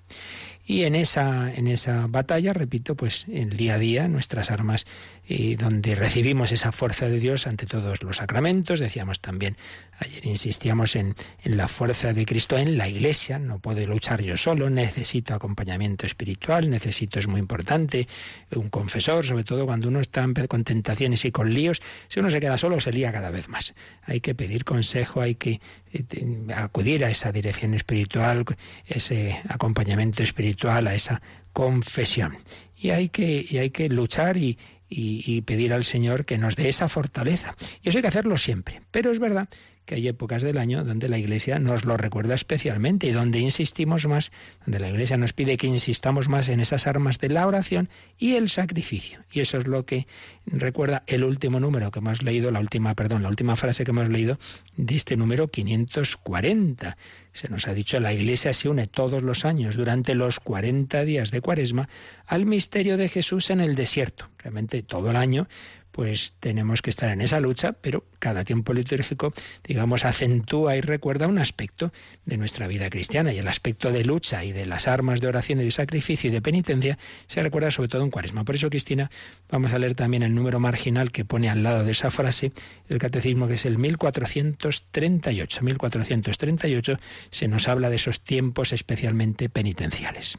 Y en esa, en esa batalla, repito, pues el día a día, nuestras armas, y donde recibimos esa fuerza de Dios ante todos los sacramentos, decíamos también, ayer insistíamos en, en la fuerza de Cristo en la iglesia, no puedo luchar yo solo, necesito acompañamiento espiritual, necesito, es muy importante, un confesor, sobre todo cuando uno está con tentaciones y con líos, si uno se queda solo se lía cada vez más. Hay que pedir consejo, hay que eh, acudir a esa dirección espiritual, ese acompañamiento espiritual a esa confesión. Y hay que, y hay que luchar y, y, pedir al Señor que nos dé esa fortaleza. Y eso hay que hacerlo siempre. Pero es verdad que hay épocas del año donde la Iglesia nos lo recuerda especialmente y donde insistimos más, donde la Iglesia nos pide que insistamos más en esas armas de la oración y el sacrificio. Y eso es lo que recuerda el último número que hemos leído, la última, perdón, la última frase que hemos leído de este número 540. Se nos ha dicho la Iglesia se une todos los años durante los 40 días de Cuaresma al misterio de Jesús en el desierto. Realmente todo el año pues tenemos que estar en esa lucha, pero cada tiempo litúrgico, digamos, acentúa y recuerda un aspecto de nuestra vida cristiana y el aspecto de lucha y de las armas de oración y de sacrificio y de penitencia se recuerda sobre todo en Cuaresma. Por eso, Cristina, vamos a leer también el número marginal que pone al lado de esa frase el catecismo, que es el 1438. 1438 se nos habla de esos tiempos especialmente penitenciales.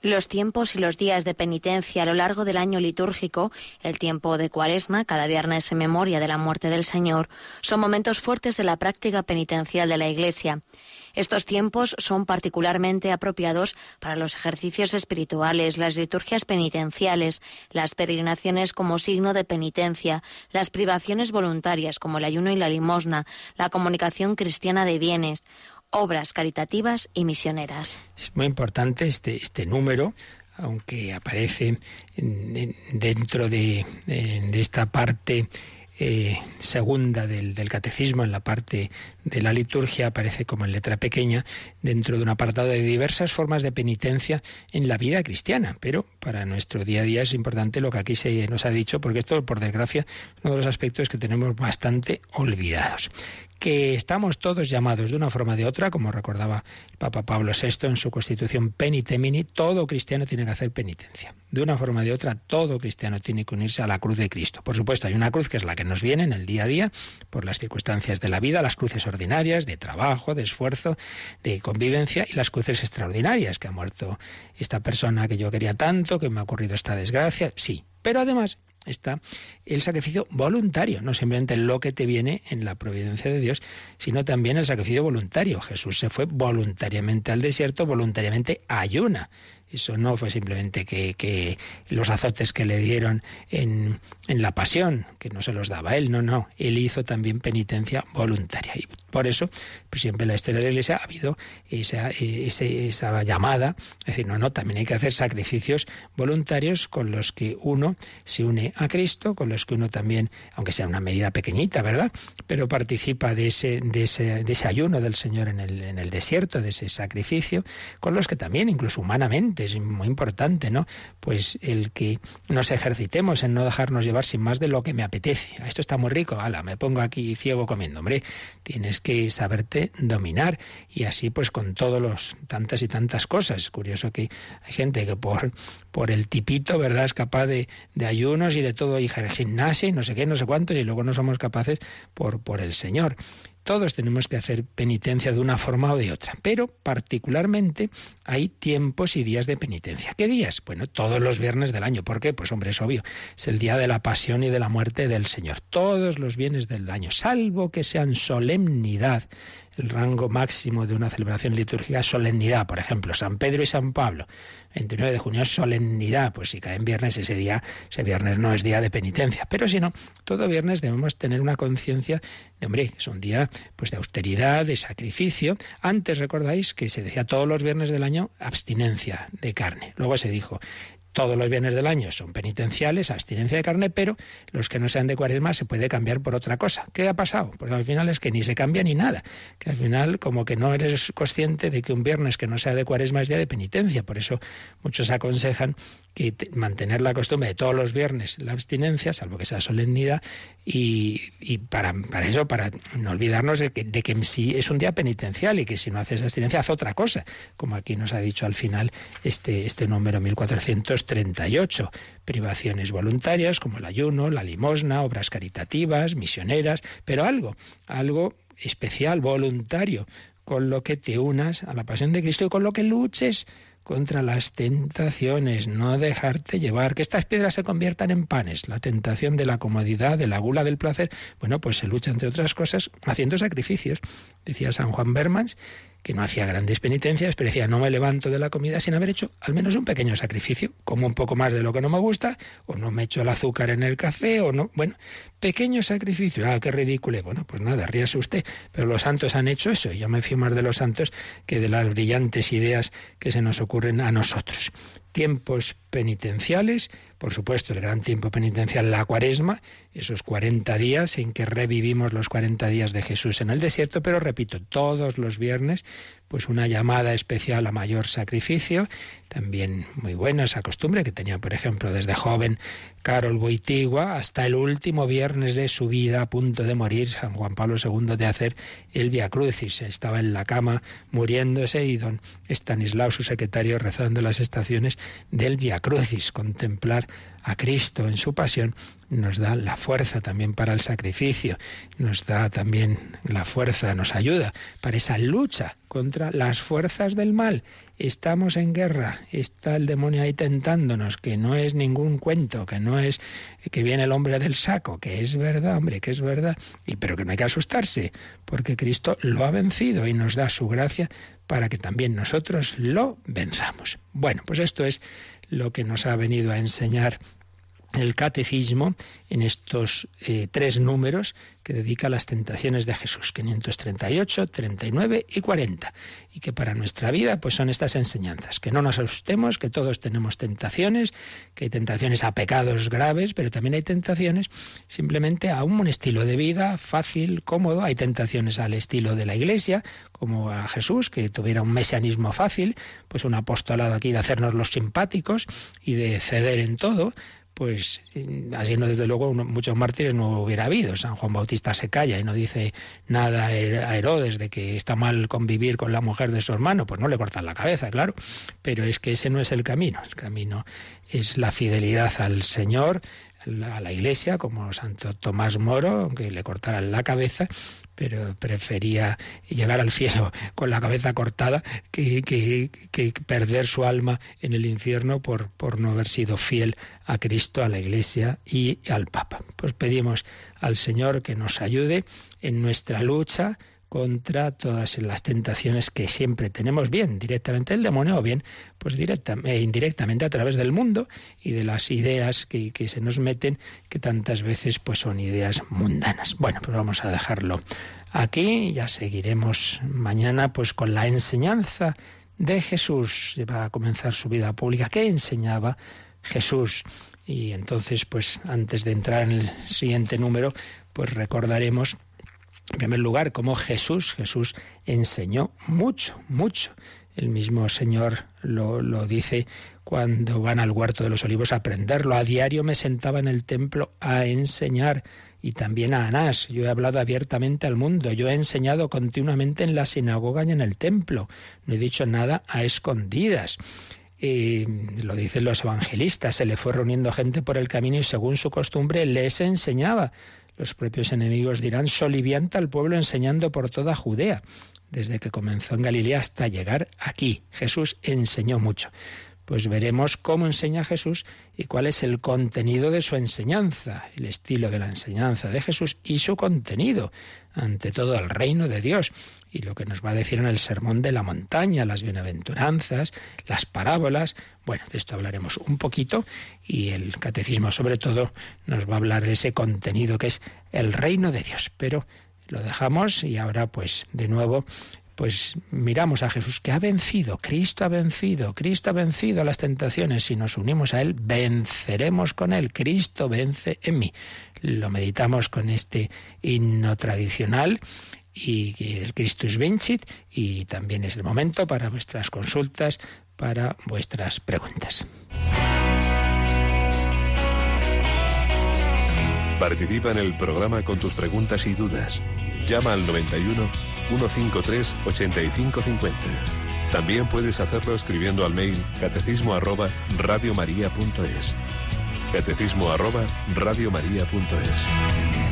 Los tiempos y los días de penitencia a lo largo del año litúrgico, el tiempo de Cuaresma, cada viernes en memoria de la muerte del Señor, son momentos fuertes de la práctica penitencial de la Iglesia. Estos tiempos son particularmente apropiados para los ejercicios espirituales, las liturgias penitenciales, las peregrinaciones como signo de penitencia, las privaciones voluntarias como el ayuno y la limosna, la comunicación cristiana de bienes, obras caritativas y misioneras. Es muy importante este, este número, aunque aparece dentro de, esta parte eh, segunda del, del, catecismo, en la parte de la liturgia, aparece como en letra pequeña, dentro de un apartado de diversas formas de penitencia en la vida cristiana. Pero para nuestro día a día es importante lo que aquí se nos ha dicho, porque esto, por desgracia, uno de los aspectos que tenemos bastante olvidados que estamos todos llamados de una forma o de otra, como recordaba el Papa Pablo VI en su constitución Penitemini, todo cristiano tiene que hacer penitencia. De una forma o de otra, todo cristiano tiene que unirse a la cruz de Cristo. Por supuesto, hay una cruz que es la que nos viene en el día a día, por las circunstancias de la vida, las cruces ordinarias, de trabajo, de esfuerzo, de convivencia, y las cruces extraordinarias, que ha muerto esta persona que yo quería tanto, que me ha ocurrido esta desgracia, sí. Pero además está el sacrificio voluntario, no simplemente lo que te viene en la providencia de Dios, sino también el sacrificio voluntario. Jesús se fue voluntariamente al desierto, voluntariamente ayuna. Eso no fue simplemente que, los azotes que le dieron en, en, la pasión, que no se los daba él, no, no. Él hizo también penitencia voluntaria. Y por eso, pues siempre en la historia de la Iglesia ha habido esa, esa llamada, es decir, no, no, también hay que hacer sacrificios voluntarios con los que uno se une a Cristo, con los que uno también, aunque sea una medida pequeñita, ¿verdad? Pero participa de ese, de ese, de ese ayuno del Señor en el, en el desierto, de ese sacrificio, con los que también, incluso humanamente, es muy importante, ¿no? Pues el que nos ejercitemos en no dejarnos llevar sin más de lo que me apetece. Ah, esto está muy rico, ala, me pongo aquí ciego comiendo. Hombre, tienes que saberte dominar y así pues con todos los tantas y tantas cosas. Es curioso que hay gente que por, por el tipito, ¿verdad? Es capaz de, de ayunos y de todo, y gimnasia y no sé qué, no sé cuánto, y luego no somos capaces por, por el Señor. Todos tenemos que hacer penitencia de una forma o de otra, pero particularmente hay tiempos y días de penitencia. ¿Qué días? Bueno, todos los viernes del año. ¿Por qué? Pues hombre, es obvio, es el día de la pasión y de la muerte del Señor. Todos los viernes del año, salvo que sean solemnidad el rango máximo de una celebración litúrgica es solemnidad, por ejemplo, San Pedro y San Pablo. 29 de junio es solemnidad, pues si cae en viernes ese día, ese viernes no es día de penitencia, pero si no, todo viernes debemos tener una conciencia de, hombre, es un día pues de austeridad, de sacrificio. Antes recordáis que se decía todos los viernes del año abstinencia de carne. Luego se dijo todos los bienes del año son penitenciales, abstinencia de carne, pero los que no sean de cuaresma se puede cambiar por otra cosa. ¿Qué ha pasado? Pues al final es que ni se cambia ni nada. Que al final como que no eres consciente de que un viernes que no sea de cuaresma es día de penitencia. Por eso muchos aconsejan que mantener la costumbre de todos los viernes la abstinencia, salvo que sea solemnidad, y, para, eso, para no olvidarnos de que, de que sí es un día penitencial y que si no haces abstinencia, haz otra cosa, como aquí nos ha dicho al final este, este número 1438. Privaciones voluntarias como el ayuno, la limosna, obras caritativas, misioneras, pero algo, algo especial, voluntario, con lo que te unas a la pasión de Cristo y con lo que luches contra las tentaciones, no dejarte llevar, que estas piedras se conviertan en panes, la tentación de la comodidad, de la gula del placer, bueno, pues se lucha entre otras cosas haciendo sacrificios. Decía San Juan Bermans que no hacía grandes penitencias, pero decía, no me levanto de la comida sin haber hecho al menos un pequeño sacrificio, como un poco más de lo que no me gusta, o no me echo el azúcar en el café, o no, bueno, pequeño sacrificio, ah, qué ridículo, bueno, pues nada, ríase usted, pero los santos han hecho eso, y yo me fío más de los santos que de las brillantes ideas que se nos ocurren a nosotros. Tiempos penitenciales, por supuesto, el gran tiempo penitencial, la cuaresma, esos 40 días en que revivimos los 40 días de Jesús en el desierto, pero repito, todos los viernes, pues una llamada especial a mayor sacrificio, también muy buena esa costumbre que tenía, por ejemplo, desde joven Carol Boitigua hasta el último viernes de su vida, a punto de morir, San Juan Pablo II, de hacer el Via Crucis. Estaba en la cama muriéndose y don Estanislao, su secretario, rezando las estaciones del Via Crucis, contemplar a Cristo en su pasión, nos da la fuerza también para el sacrificio, nos da también la fuerza, nos ayuda para esa lucha contra las fuerzas del mal. Estamos en guerra, está el demonio ahí tentándonos, que no es ningún cuento, que no es que viene el hombre del saco, que es verdad, hombre, que es verdad, y pero que no hay que asustarse, porque Cristo lo ha vencido y nos da su gracia para que también nosotros lo venzamos. Bueno, pues esto es lo que nos ha venido a enseñar el catecismo en estos eh, tres números que dedica a las tentaciones de Jesús, 538, 39 y 40, y que para nuestra vida pues son estas enseñanzas, que no nos asustemos, que todos tenemos tentaciones, que hay tentaciones a pecados graves, pero también hay tentaciones simplemente a un estilo de vida fácil, cómodo, hay tentaciones al estilo de la Iglesia, como a Jesús, que tuviera un mesianismo fácil, pues un apostolado aquí de hacernos los simpáticos y de ceder en todo, pues así no desde luego muchos mártires no hubiera habido. San Juan Bautista se calla y no dice nada a Herodes de que está mal convivir con la mujer de su hermano, pues no le cortan la cabeza, claro, pero es que ese no es el camino, el camino es la fidelidad al Señor, a la Iglesia, como Santo Tomás Moro, aunque le cortaran la cabeza, pero prefería llegar al cielo con la cabeza cortada que, que, perder su alma en el infierno por, por no haber sido fiel a Cristo, a la Iglesia y al Papa. Pues pedimos al Señor que nos ayude en nuestra lucha contra todas las tentaciones que siempre tenemos, bien directamente el demonio o bien pues directamente, eh, indirectamente a través del mundo y de las ideas que, que, se nos meten, que tantas veces pues son ideas mundanas. Bueno, pues vamos a dejarlo aquí, ya seguiremos mañana pues con la enseñanza de Jesús. Va a comenzar su vida pública. ¿Qué enseñaba Jesús? Y entonces, pues antes de entrar en el siguiente número, pues recordaremos en primer lugar, como Jesús, Jesús enseñó mucho, mucho. El mismo Señor lo, lo, dice cuando van al huerto de los olivos a aprenderlo. A diario me sentaba en el templo a enseñar y también a Anás. Yo he hablado abiertamente al mundo. Yo he enseñado continuamente en la sinagoga y en el templo. No he dicho nada a escondidas. Y lo dicen los evangelistas. Se le fue reuniendo gente por el camino y según su costumbre les enseñaba. Los propios enemigos dirán, solivianta al pueblo enseñando por toda Judea. Desde que comenzó en Galilea hasta llegar aquí. Jesús enseñó mucho. Pues veremos cómo enseña Jesús y cuál es el contenido de su enseñanza, el estilo de la enseñanza de Jesús y su contenido, ante todo el reino de Dios y lo que nos va a decir en el Sermón de la Montaña, las bienaventuranzas, las parábolas. Bueno, de esto hablaremos un poquito y el catecismo sobre todo nos va a hablar de ese contenido que es el reino de Dios. Pero lo dejamos y ahora pues de nuevo pues miramos a Jesús que ha vencido, Cristo ha vencido, Cristo ha vencido las tentaciones. Si nos unimos a Él, venceremos con Él. Cristo vence en mí. Lo meditamos con este himno tradicional y el Christus Vincit y también es el momento para vuestras consultas, para vuestras preguntas. Participa en el programa con tus preguntas y dudas. Llama al 91 153 8550. También puedes hacerlo escribiendo al mail catecismo arroba radiomaria.es. Catecismo arroba radiomaria.es.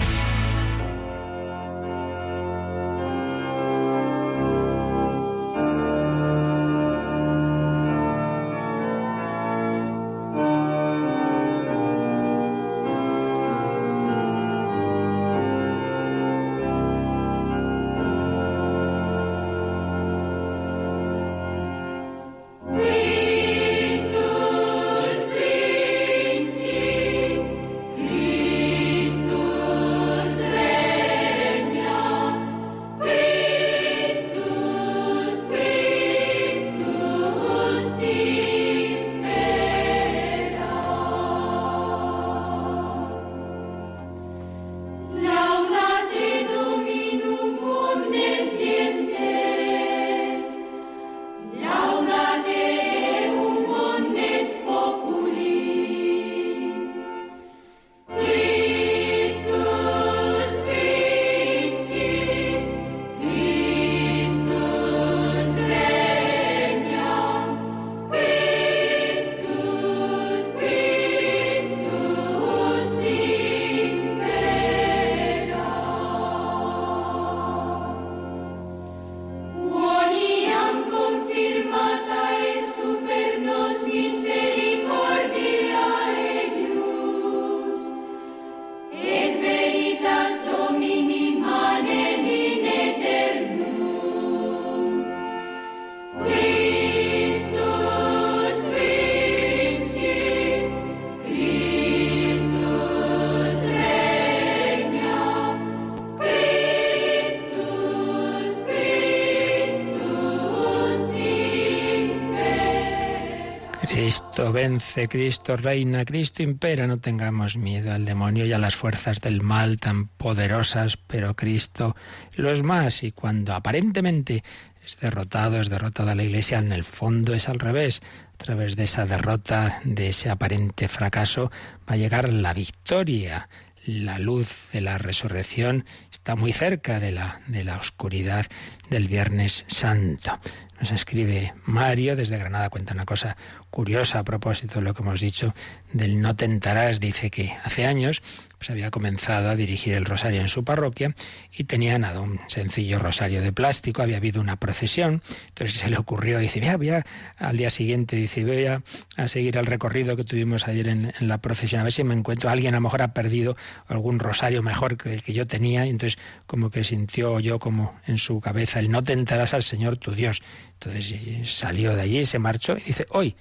Cristo vence, Cristo reina, Cristo impera, no tengamos miedo al demonio y a las fuerzas del mal tan poderosas, pero Cristo lo es más y cuando aparentemente es derrotado, es derrotada la Iglesia, en el fondo es al revés. A través de esa derrota, de ese aparente fracaso, va a llegar la victoria. La luz de la resurrección está muy cerca de la, de la oscuridad del Viernes Santo. Nos escribe Mario desde Granada, cuenta una cosa curiosa a propósito de lo que hemos dicho del no tentarás. Dice que hace años pues había comenzado a dirigir el rosario en su parroquia y tenía nada, un sencillo rosario de plástico, había habido una procesión, entonces se le ocurrió, dice, voy a, al día siguiente, dice, voy a, seguir el recorrido que tuvimos ayer en, la procesión, a ver si me encuentro, alguien a lo mejor ha perdido algún rosario mejor que el que yo tenía, y entonces como que sintió yo como en su cabeza el no tentarás al Señor tu Dios. Entonces salió de allí, se marchó y dice, hoy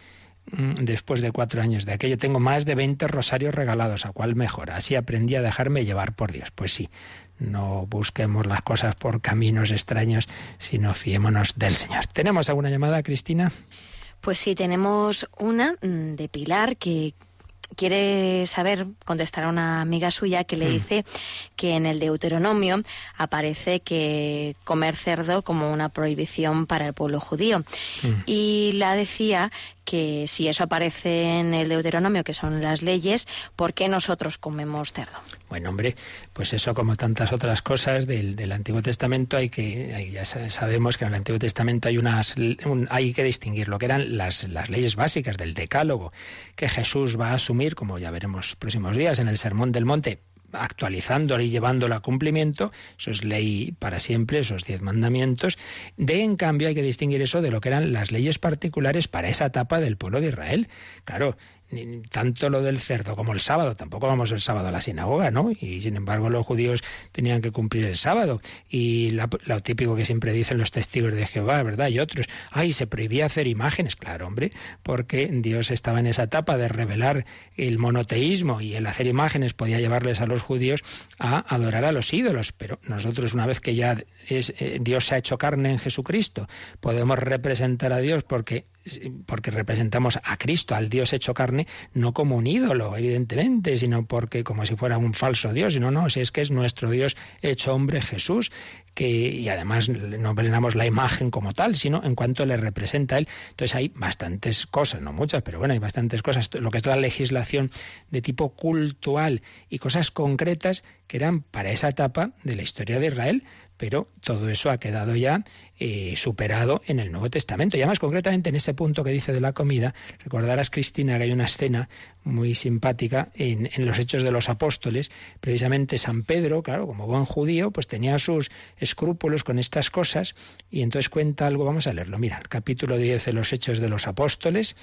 después de cuatro años de aquello, tengo más de 20 rosarios regalados, ¿a cuál mejor? Así aprendí a dejarme llevar por Dios. Pues sí, no busquemos las cosas por caminos extraños, sino fiémonos del Señor. ¿Tenemos alguna llamada, Cristina? Pues sí, tenemos una mm, de Pilar que quiere saber, contestar a una amiga suya que le hmm. dice que en el Deuteronomio aparece que comer cerdo como una prohibición para el pueblo judío. Y la decía que si eso aparece en el Deuteronomio, que son las leyes, ¿por qué nosotros comemos cerdo? Bueno, hombre, pues eso como tantas otras cosas del, Antiguo Testamento hay que ya sabemos que en el Antiguo Testamento hay unas hay que distinguir lo que eran las, las leyes básicas del Decálogo que Jesús va a asumir, como ya veremos próximos días en el Sermón del Monte, actualizándola y llevándola a cumplimiento, eso es ley para siempre, esos diez mandamientos. De en cambio hay que distinguir eso de lo que eran las leyes particulares para esa etapa del pueblo de Israel. Claro, tanto lo del cerdo como el sábado, tampoco vamos el sábado a la sinagoga, ¿no? Y sin embargo los judíos tenían que cumplir el sábado. Y lo típico que siempre dicen los testigos de Jehová, ¿verdad? Y otros, ay, se prohibía hacer imágenes, claro, hombre, porque Dios estaba en esa etapa de revelar el monoteísmo y el hacer imágenes podía llevarles a los judíos a adorar a los ídolos. Pero nosotros una vez que ya eh, Dios se ha hecho carne en Jesucristo, podemos representar a Dios porque porque representamos a Cristo, al Dios hecho carne, no como un ídolo, evidentemente, sino porque como si fuera un falso Dios, no, no, si es que es nuestro Dios hecho hombre Jesús, que, y además no veneramos la imagen como tal, sino en cuanto le representa a él. Entonces hay bastantes cosas, no muchas, pero bueno, hay bastantes cosas, lo que es la legislación de tipo cultural y cosas concretas que eran para esa etapa de la historia de Israel, pero todo eso ha quedado ya eh, superado en el Nuevo Testamento. Y además, concretamente en ese punto que dice de la comida, recordarás, Cristina, que hay una escena muy simpática en, en, los Hechos de los Apóstoles. Precisamente San Pedro, claro, como buen judío, pues tenía sus escrúpulos con estas cosas y entonces cuenta algo, vamos a leerlo. Mira, el capítulo 10 de los Hechos de los Apóstoles,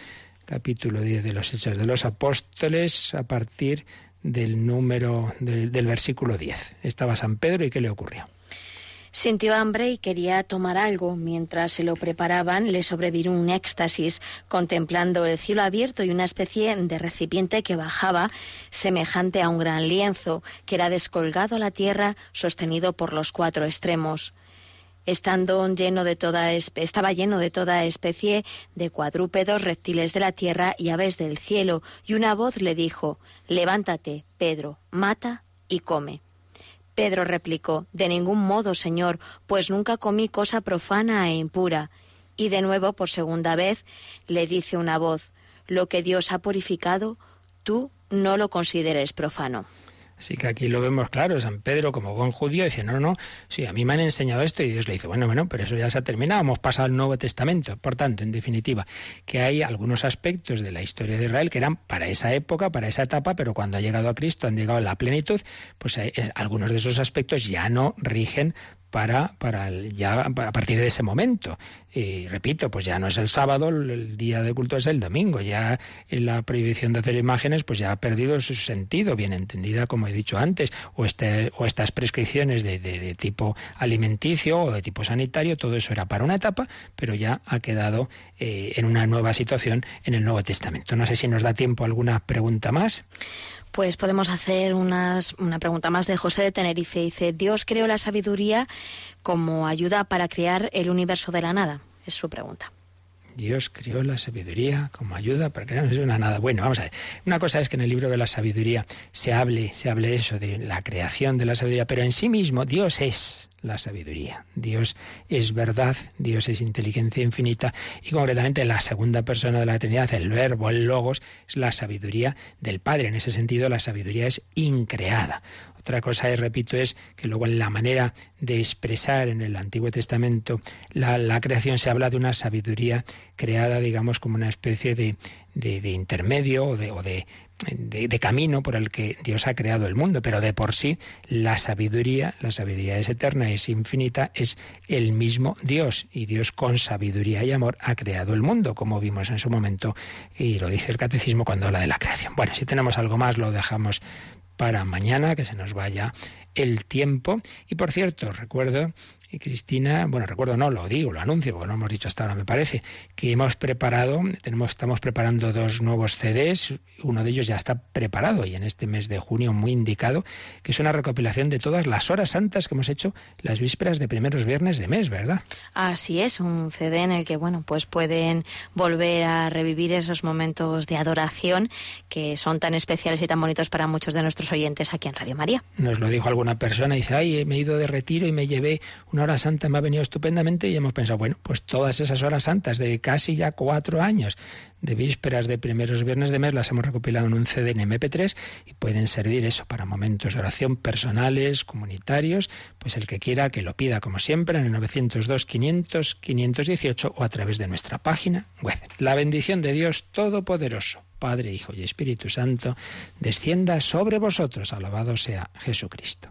capítulo 10 de los Hechos de los Apóstoles, a partir del número del, del versículo 10. Estaba San Pedro y ¿qué le ocurrió? Sintió hambre y quería tomar algo. Mientras se lo preparaban, le sobrevino un éxtasis, contemplando el cielo abierto y una especie de recipiente que bajaba, semejante a un gran lienzo, que era descolgado a la tierra, sostenido por los cuatro extremos. Estando lleno de toda, estaba lleno de toda especie de cuadrúpedos, reptiles de la tierra y aves del cielo, y una voz le dijo Levántate, Pedro, mata y come. Pedro replicó De ningún modo, Señor, pues nunca comí cosa profana e impura. Y de nuevo, por segunda vez, le dice una voz Lo que Dios ha purificado, tú no lo consideres profano. Así que aquí lo vemos claro, San Pedro como buen judío dice, no, no, sí, a mí me han enseñado esto y Dios le dice, bueno, bueno, pero eso ya se ha terminado, hemos pasado al Nuevo Testamento. Por tanto, en definitiva, que hay algunos aspectos de la historia de Israel que eran para esa época, para esa etapa, pero cuando ha llegado a Cristo, han llegado a la plenitud, pues eh, algunos de esos aspectos ya no rigen para, para ya a partir de ese momento. Y repito, pues ya no es el sábado, el día de culto es el domingo. Ya la prohibición de hacer imágenes, pues ya ha perdido su sentido, bien entendida, como he dicho antes, o, este, o estas prescripciones de, de, tipo alimenticio o de tipo sanitario, todo eso era para una etapa, pero ya ha quedado eh, en una nueva situación en el Nuevo Testamento. No sé si nos da tiempo alguna pregunta más. Pues podemos hacer unas, una pregunta más de José de Tenerife. Dice, Dios creó la sabiduría como ayuda para crear el universo de la nada. Es su pregunta. Dios creó la sabiduría como ayuda para que no suena nada bueno. Vamos a ver. Una cosa es que en el libro de la sabiduría se hable, se hable eso de la creación de la sabiduría, pero en sí mismo Dios es la sabiduría. Dios es verdad, Dios es inteligencia infinita y concretamente la segunda persona de la Trinidad, el verbo, el logos, es la sabiduría del Padre. En ese sentido, la sabiduría es increada. Otra cosa, y repito, es que luego en la manera de expresar en el Antiguo Testamento la, creación se habla de una sabiduría creada, digamos, como una especie de, de, intermedio o de, de, camino por el que Dios ha creado el mundo, pero de por sí la sabiduría, la sabiduría es eterna, es infinita, es el mismo Dios y Dios con sabiduría y amor ha creado el mundo, como vimos en su momento y lo dice el catecismo cuando habla de la creación. Bueno, si tenemos algo más lo dejamos para mañana, que se nos vaya el tiempo. Y por cierto, recuerdo y Cristina, bueno, recuerdo no, lo digo, lo anuncio, porque no hemos dicho hasta ahora, me parece, que hemos preparado, tenemos, estamos preparando dos nuevos CDs, uno de ellos ya está preparado y en este mes de junio muy indicado, que es una recopilación de todas las horas santas que hemos hecho las vísperas de primeros viernes de mes, ¿verdad? Así es, un CD en el que, bueno, pues pueden volver a revivir esos momentos de adoración que son tan especiales y tan bonitos para muchos de nuestros oyentes aquí en Radio María. Nos lo dijo alguna persona y dice, ay, me he ido de retiro y me llevé una hora santa me ha venido estupendamente y hemos pensado, bueno, pues todas esas horas santas de casi ya cuatro años de vísperas de primeros viernes de mes las hemos recopilado en un CD en MP3 y pueden servir eso para momentos de oración personales, comunitarios, pues el que quiera que lo pida como siempre en el 902 500 518 o a través de nuestra página web. La bendición de Dios Todopoderoso, Padre, Hijo y Espíritu Santo, descienda sobre vosotros. Alabado sea Jesucristo.